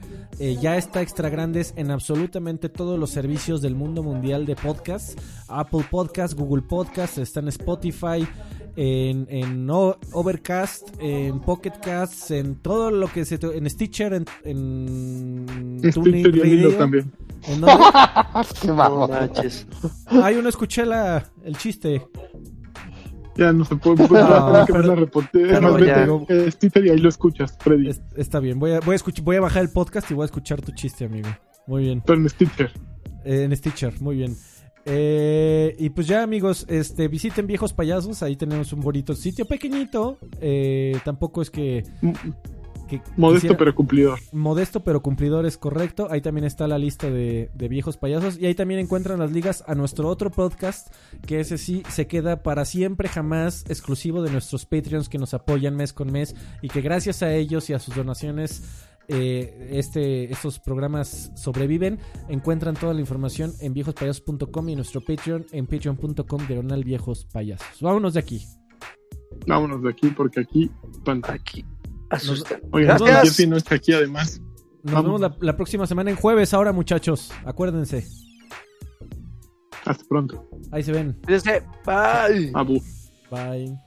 ya está extra grandes en absolutamente todos los servicios del mundo mundial de podcast. Apple Podcast, Google Podcast, está en Spotify, en, en Overcast, en Pocket Casts, en todo lo que se... te- En Stitcher, en... en TuneIn Stitcher y Radio. también. ¿En dónde? Qué No vamos. manches. Ay, no escuché la, el chiste. Ya no se puede. Pues, No, va a tener que pero- la reportera. pero Más vete, eh, Stitcher y ahí lo escuchas, Freddy. Es- está bien, voy a, voy, a escuch- voy a bajar el podcast y voy a escuchar tu chiste, amigo. Muy bien. Pero en Stitcher. Eh, en Stitcher, muy bien. Eh, y pues ya amigos, este visiten Viejos Payasos, ahí tenemos un bonito sitio pequeñito. eh, tampoco es que, Modesto quisiera- pero cumplidor. modesto, pero cumplidor es correcto. Ahí también está la lista de, de Viejos Payasos y ahí también encuentran las ligas a nuestro otro podcast, que ese sí se queda para siempre, jamás exclusivo de nuestros Patreons que nos apoyan mes con mes y que gracias a ellos y a sus donaciones eh, este, estos programas sobreviven. Encuentran toda la información en viejospayasos.com y nuestro Patreon en patreon.com diagonal viejos payasos. Vámonos de aquí. Vámonos de aquí porque aquí. Aquí. Asustan. Oigan, Jeffy no está aquí además. Nos Vamos. vemos la, próxima semana en jueves ahora muchachos. Acuérdense. Hasta pronto. Ahí se ven. Bye. Bye.